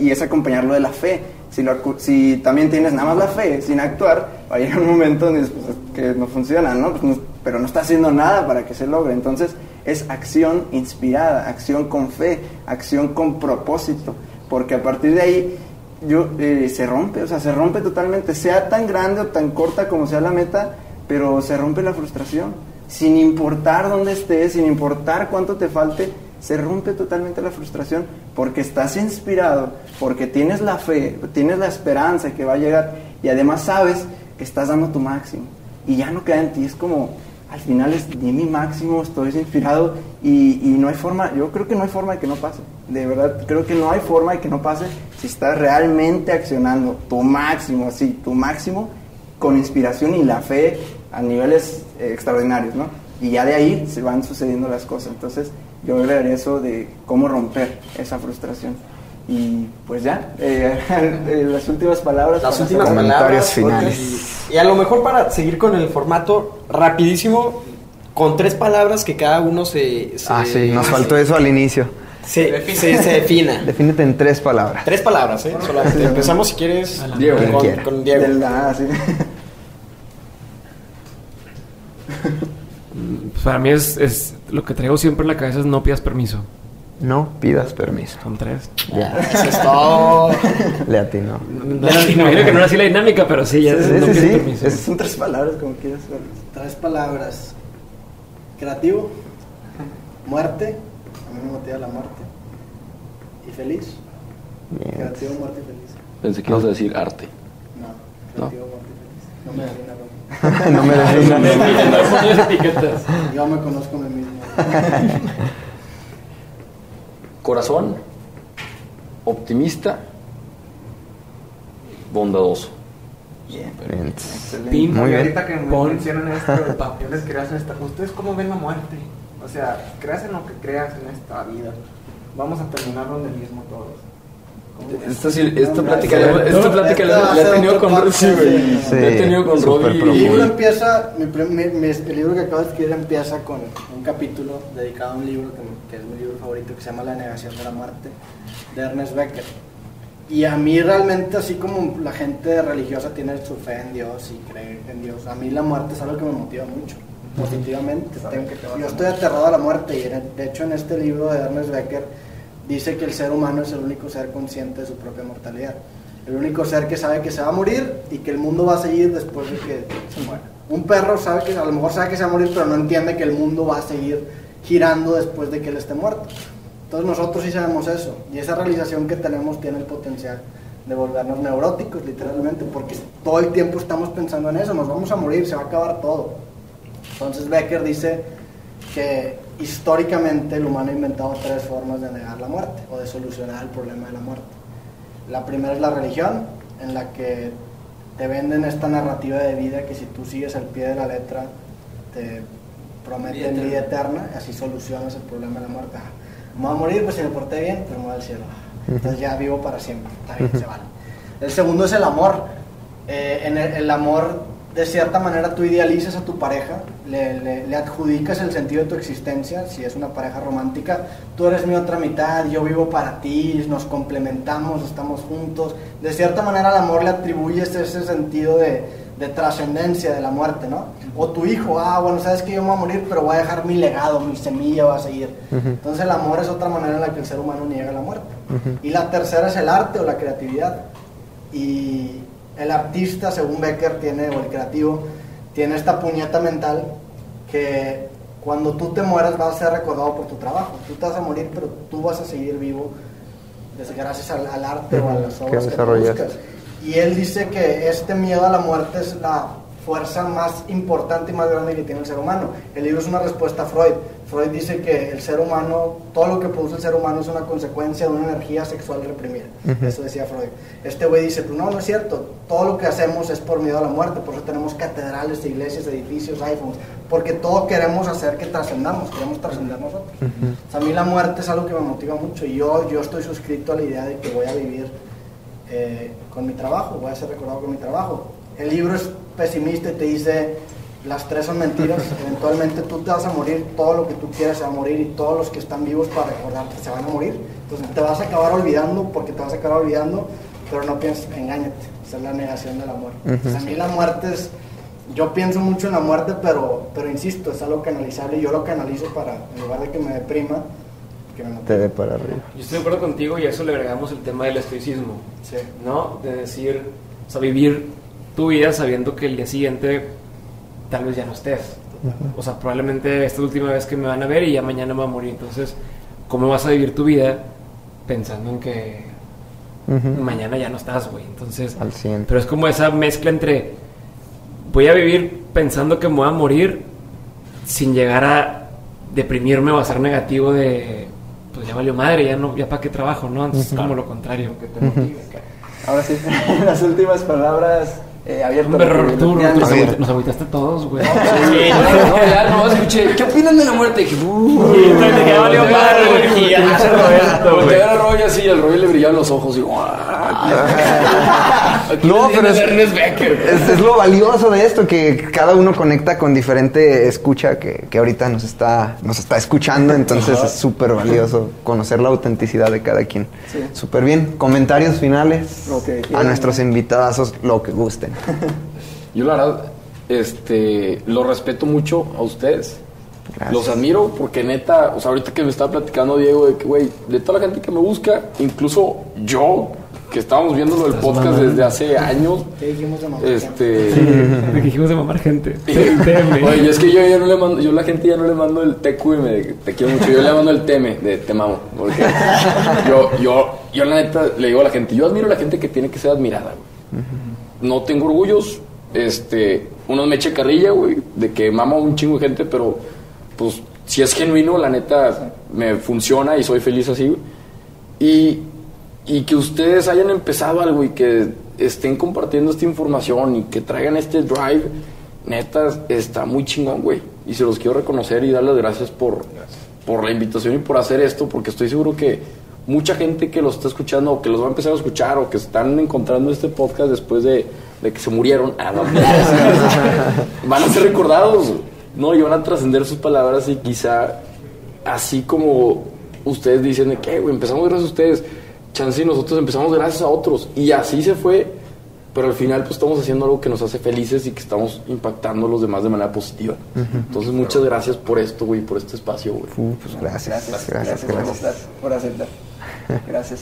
y es acompañarlo de la fe. Si, lo si también tienes nada más la fe sin actuar, va a llegar un momento donde pues, que no funciona, ¿no? Pues no- Pero no está haciendo nada para que se logre. Entonces, es acción inspirada, acción con fe, acción con propósito. Porque a partir de ahí, yo, eh, se rompe, o sea, se rompe totalmente, sea tan grande o tan corta como sea la meta, pero se rompe la frustración. Sin importar dónde estés, sin importar cuánto te falte, se rompe totalmente la frustración porque estás inspirado, porque tienes la fe, tienes la esperanza que va a llegar y además sabes que estás dando tu máximo y ya no queda en ti, es como al final es di mi máximo, estoy inspirado y, no hay forma, yo creo que no hay forma de que no pase, de verdad creo que no hay forma de que no pase si estás realmente accionando tu máximo, sí, tu máximo con inspiración y la fe a niveles eh, extraordinarios, ¿no? Y ya de ahí se van sucediendo las cosas. Entonces, yo agregaría eso de cómo romper esa frustración. Y pues ya, eh, [laughs] eh, las últimas palabras. Las últimas palabras. finales. Y a lo mejor para seguir con el formato rapidísimo, con tres palabras que cada uno se... se- Ah, sí, nos faltó eso al inicio. Se, se, se defina. [laughs] Defínete en tres palabras. Tres palabras, ¿eh? Solamente. Empezamos si quieres Diego. Con, quiera. con Diego. Del- ah, sí. [laughs] Para mí es, es lo que traigo siempre en la cabeza es no pidas permiso. No pidas permiso. Son tres. Ya, [laughs] Eso es todo. le atino. No, era- me imagino que no era así la dinámica, pero sí, ya Sí, es sí, no sí, permiso. Es- son tres palabras, como quieras verlas. Tres palabras. Creativo, muerte, a mí me motiva la muerte. Y feliz. Bien. Creativo, muerte y feliz. Pensé que ibas a decir arte. No, creativo, muerte y feliz. No me defina lo [laughs] no me defino. No pones [laughs] etiquetas. Yo me conozco a mí mismo. Corazón, optimista, bondadoso. Bien. Pim. Muy y bien. ahorita que me mencionan esto, yo [laughs] les quería hacer esta. ¿Ustedes cómo ven la muerte? O sea, creas en lo que creas en esta vida. Vamos a terminar donde mismo todos. Esta, sí- esta plática, no, la- esta no, plática la, he tenido con podcast, sí, güey. sí. La he tenido con y- El libro empieza, mi, prim- mi- mi- el libro que acabo de escribir empieza con un capítulo dedicado a un libro que, que es mi libro favorito que se llama La negación de la muerte de Ernest Becker. Y a mí realmente, así como la gente religiosa tiene su fe en Dios y cree en Dios, a mí la muerte es algo que me motiva mucho, positivamente. Tengo- yo estoy aterrado a la muerte y de hecho en este libro de Ernest Becker dice que el ser humano es el único ser consciente de su propia mortalidad. El único ser que sabe que se va a morir y que el mundo va a seguir después de que se muera. Un perro sabe que a lo mejor sabe que se va a morir, pero no entiende que el mundo va a seguir girando después de que él esté muerto. Entonces nosotros sí sabemos eso y esa realización que tenemos tiene el potencial de volvernos neuróticos literalmente porque todo el tiempo estamos pensando en eso, nos vamos a morir, se va a acabar todo. Entonces Becker dice que históricamente el humano ha inventado tres formas de negar la muerte o de solucionar el problema de la muerte. La primera es la religión, en la que te venden esta narrativa de vida que si tú sigues al pie de la letra te prometen vida eterna, y así solucionas el problema de la muerte. Me voy a morir, pues si me porté bien, pero me voy al cielo. Entonces ya vivo para siempre, está bien, se vale. El segundo es el amor. Eh, en el, el amor, de cierta manera, tú idealizas a tu pareja, le, le- le adjudicas el sentido de tu existencia, si es una pareja romántica, tú eres mi otra mitad, yo vivo para ti, nos complementamos, estamos juntos. De cierta manera, al amor le atribuyes ese sentido de, de trascendencia de la muerte, ¿no? O tu hijo, ah, bueno, sabes que yo me voy a morir, pero voy a dejar mi legado, mi semilla va a seguir. Entonces, el amor es otra manera en la que el ser humano niega la muerte. Y la tercera es el arte o la creatividad. Y el artista, según Becker, tiene, o el creativo, tiene esta puñeta mental que cuando tú te mueras vas a ser recordado por tu trabajo. Tú te vas a morir, pero tú vas a seguir vivo es gracias al, al arte o a las que obras que, desarrollaste. buscas. Y él dice que este miedo a la muerte es la fuerza más importante y más grande que tiene el ser humano. El libro es una respuesta a Freud. Freud dice que el ser humano, todo lo que produce el ser humano es una consecuencia de una energía sexual reprimida. Eso decía Freud. Este güey dice, pues no, no es cierto. Todo lo que hacemos es por miedo a la muerte. Por eso tenemos catedrales, iglesias, edificios, iPhones. Porque todo queremos hacer que trascendamos, queremos trascender nosotros. O sea, a mí la muerte es algo que me motiva mucho. Y yo, yo estoy suscrito a la idea de que voy a vivir eh, con mi trabajo, voy a ser recordado con mi trabajo. El libro es pesimista y te dice, las tres son mentiras, [laughs] eventualmente tú te vas a morir, todo lo que tú quieras se va a morir y todos los que están vivos para recordarte se van a morir. Entonces te vas a acabar olvidando porque te vas a acabar olvidando, pero no pienses, engáñate, esa es la negación de la muerte. Entonces, a mí la muerte es, yo pienso mucho en la muerte, pero, pero insisto, es algo canalizable y yo lo canalizo para, en lugar de que me deprima, que me motive. Te dé para arriba. Yo estoy de acuerdo contigo y a eso le agregamos el tema del estoicismo, Sí. ¿no? De decir, o sea, vivir tu vida sabiendo que el día siguiente tal vez ya no estés. O sea, probablemente esta es la última vez que me van a ver y ya mañana me voy a morir. Entonces, ¿cómo vas a vivir tu vida pensando en que mañana ya no estás, güey? Entonces, Al 100. pero es como esa mezcla entre voy a vivir pensando que me voy a morir sin llegar a deprimirme o a ser negativo de pues ya valió madre, ya no, ya para qué trabajo, ¿no? Entonces es como lo contrario. Ahora sí, [laughs] las últimas palabras eh, berro Arturo, nos, nos agüitaste todos, güey. Sí, no, no, ya no, escuché. ¿Qué opinan de la muerte? Y dije, uh, ya valió madre, güey. Y ya Roberto, güey. a Roy así, y al Roy le brillaban los ojos y No, pero es- Ernest Becker. Es, es lo valioso de esto, que cada uno conecta con diferente escucha que, que ahorita nos está, nos está escuchando, entonces es súper valioso conocer la autenticidad de cada quien. Súper bien. Comentarios finales a nuestros invitados, lo que gusten. Yo la verdad, este, lo respeto mucho a ustedes. Gracias. Los admiro porque neta, o sea, ahorita que me estaba platicando Diego de que, güey, de toda la gente que me busca, incluso yo, que estábamos viendo lo del podcast desde hace años, ¿Qué dijimos de mamá? este... Que dijimos de mamar gente. [laughs] Oye, es que yo ya no le mando, yo a la gente ya no le mando el TQM de te quiero mucho, yo le mando el teme de te mamo. Porque [laughs] yo, yo, yo la neta le digo a la gente, yo admiro a la gente que tiene que ser admirada, güey. No tengo orgullos, este, unos me eche carrilla, güey, de que mamo a un chingo de gente, pero pues si es genuino, la neta me funciona y soy feliz así, güey. Y, y que ustedes hayan empezado algo y que estén compartiendo esta información y que traigan este drive, neta, está muy chingón, güey. Y se los quiero reconocer y dar las gracias por, por la invitación y por hacer esto, porque estoy seguro que mucha gente que lo está escuchando o que los va a empezar a escuchar o que están encontrando este podcast después de, de que se murieron, ah, [laughs] no, van a ser recordados, ¿no? Y van a trascender sus palabras y quizá así como ustedes dicen de que, güey, empezamos gracias a ustedes, chance y nosotros empezamos gracias a otros. Y así se fue, pero al final pues estamos haciendo algo que nos hace felices y que estamos impactando a los demás de manera positiva. Entonces muchas gracias por esto, güey, por este espacio, güey. Uh, pues gracias, gracias, gracias. por aceptar, por aceptar. [laughs] Gracias.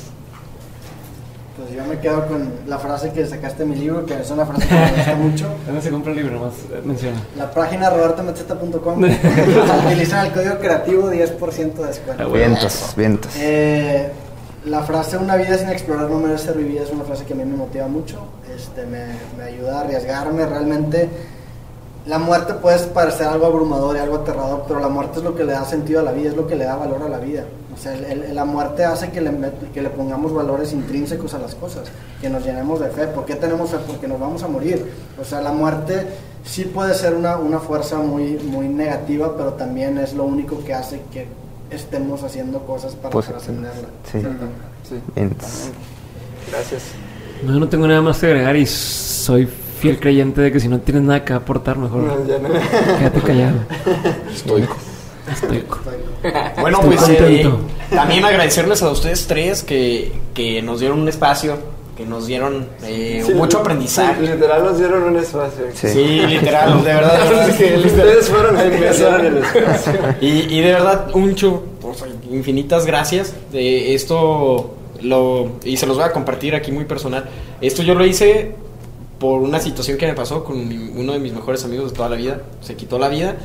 Pues yo me quedo con la frase que sacaste de mi libro, que es una frase que me gusta mucho. [laughs] ¿Dónde se compra el libro? Nomás eh, menciona. La página robertomacheta.com. [laughs] Utilizan el código creativo 10% de descuento. Ah. Vientos, vientos. Eh, la frase una vida sin explorar no merece ser vivida es una frase que a mí me motiva mucho. Este, me, me ayuda a arriesgarme realmente. La muerte puede parecer algo abrumador y algo aterrador, pero la muerte es lo que le da sentido a la vida, es lo que le da valor a la vida. O sea, el- el- la muerte hace que le, met- que le pongamos valores intrínsecos a las cosas, que nos llenemos de fe. ¿Por qué tenemos fe? Porque nos vamos a morir. O sea, la muerte sí puede ser una, una fuerza muy, muy negativa, pero también es lo único que hace que estemos haciendo cosas para Pues, trascenderla. sí. Gracias. No, yo no tengo nada más que agregar y soy fiel creyente de que si no tienes nada que aportar, mejor No, ya no. quédate callado. Estoico. Estoico. Bueno, Estoy pues eh, contento. también agradecerles a ustedes tres que, que nos dieron un espacio, que nos dieron eh, Sí, mucho sí, aprendizaje. literal nos dieron un espacio. Sí. Sí, literal, de verdad. de [laughs] verdad es que Ustedes fueron a empezar el espacio. Y, y de verdad, mucho, o sea, infinitas gracias. De esto lo y se los voy a compartir aquí muy personal. Esto yo lo hice por una situación que me pasó con mi- uno de mis mejores amigos de toda la vida. Se quitó la vida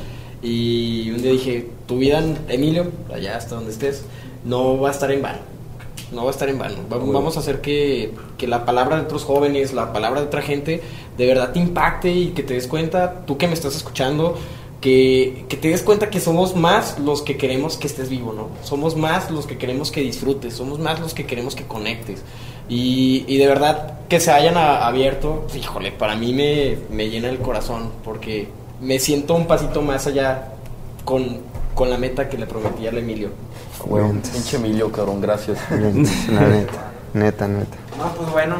y un día dije, tu vida, Emilio, allá hasta donde estés, no va a estar en vano. no va a estar en vano. Va- Vamos a hacer que, que la palabra de otros jóvenes, la palabra de otra gente, de verdad te impacte y que te des cuenta, tú que me estás escuchando, que, que te des cuenta que somos más los que queremos que estés vivo, ¿no? Somos más los que queremos que disfrutes, somos más los que queremos que conectes. Y, y de verdad que se hayan a- abierto, híjole, para mí me, me llena el corazón, porque me siento un pasito más allá con, con la meta que le prometí al Emilio. Huevo, pinche Emilio, cabrón, gracias. [laughs] La [laughs] neta, neta, neta. No, pues bueno,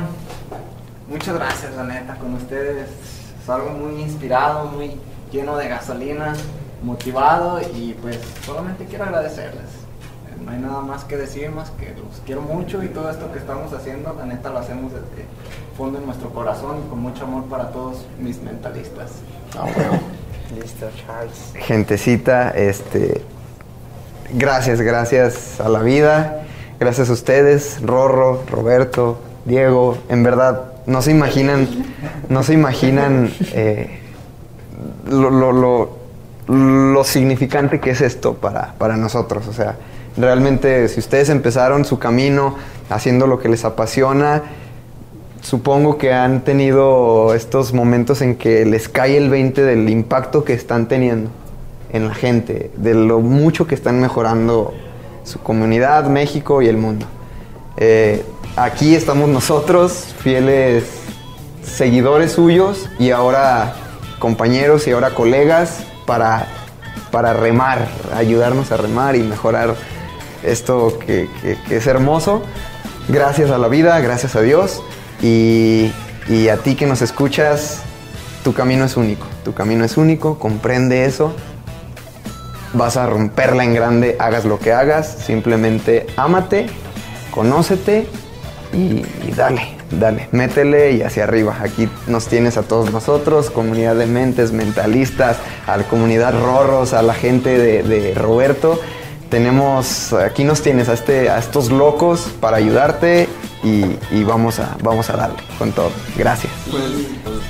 muchas gracias, la neta, con ustedes. Salgo muy inspirado, muy lleno de gasolina, motivado y pues solamente quiero agradecerles. No hay nada más que decir, más que los quiero mucho y todo esto que estamos haciendo, la neta lo hacemos desde el fondo de nuestro corazón y con mucho amor para todos mis mentalistas. [laughs] Listo, Charles. Gentecita, este. Gracias, gracias a la vida. Gracias a ustedes, Rorro, Roberto, Diego. En verdad, no se imaginan, no se imaginan eh, lo, lo- lo- lo significante que es esto para, para nosotros. O sea, realmente, si ustedes empezaron su camino haciendo lo que les apasiona, supongo que han tenido estos momentos en que les cae el 20 del impacto que están teniendo en la gente, de lo mucho que están mejorando su comunidad, México y el mundo. Eh, aquí estamos nosotros, fieles seguidores suyos y ahora compañeros y ahora colegas para, para remar, ayudarnos a remar y mejorar esto que, es hermoso. Gracias a la vida, gracias a Dios y, y a ti que nos escuchas, tu camino es único, tu camino es único, comprende eso. Vas a romperla en grande, hagas lo que hagas, simplemente ámate, conócete y, dale, dale, métele y hacia arriba. Aquí nos tienes a todos nosotros, comunidad de mentes, mentalistas, a la comunidad Rorros, a la gente de Roberto. Tenemos, aquí nos tienes a, este, a estos locos para ayudarte y, y vamos, a, vamos a darle con todo. Gracias. Pues,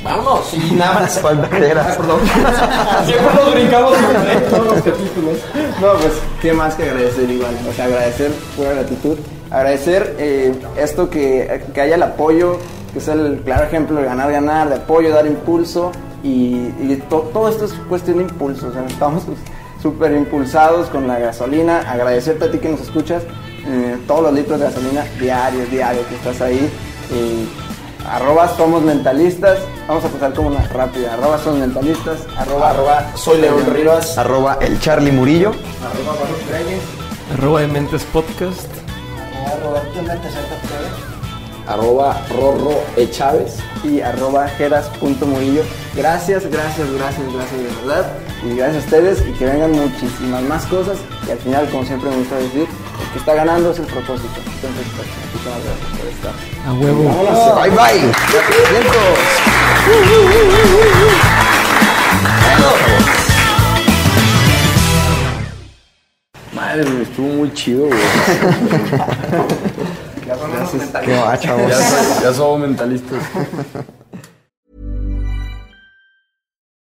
vámonos, y nada más. [laughs] Falta que. Perdón. [laughs] Siempre nos brincamos en todos los capítulos. No, pues, ¿qué más que agradecer igual? O sea, agradecer, pura gratitud. Agradecer eh, esto que, que haya el apoyo, que es el claro ejemplo de ganar, ganar, de apoyo, dar impulso. Y, y to- todo esto es cuestión de impulso. O sea, estamos pues, súper impulsados con la gasolina. Agradecerte a ti que nos escuchas. eh, todos los litros de gasolina diarios, diarios que estás ahí. Y arroba somos mentalistas. Vamos a pasar como una rápida. Arroba somos mentalistas. Arroba, Arroba soy León Rivas. Arroba el Charlie Murillo. Arroba Baruch Reyes, Arroba de Mentes Podcast. Arroba Roberto Mentes. Arroba Rorro E. Chávez. y arroba jeras.murillo. Gracias, gracias, gracias, gracias de verdad. Y gracias a ustedes y que vengan muchísimas más cosas. Y al final, como siempre me gusta decir, el que está ganando es el propósito. Entonces, pues, muchísimas gracias por estar. A huevo. Bye bye. Madre, güey, estuvo muy chido, güey. [laughs] ya Qué mentalistas. ya somos mentalistas.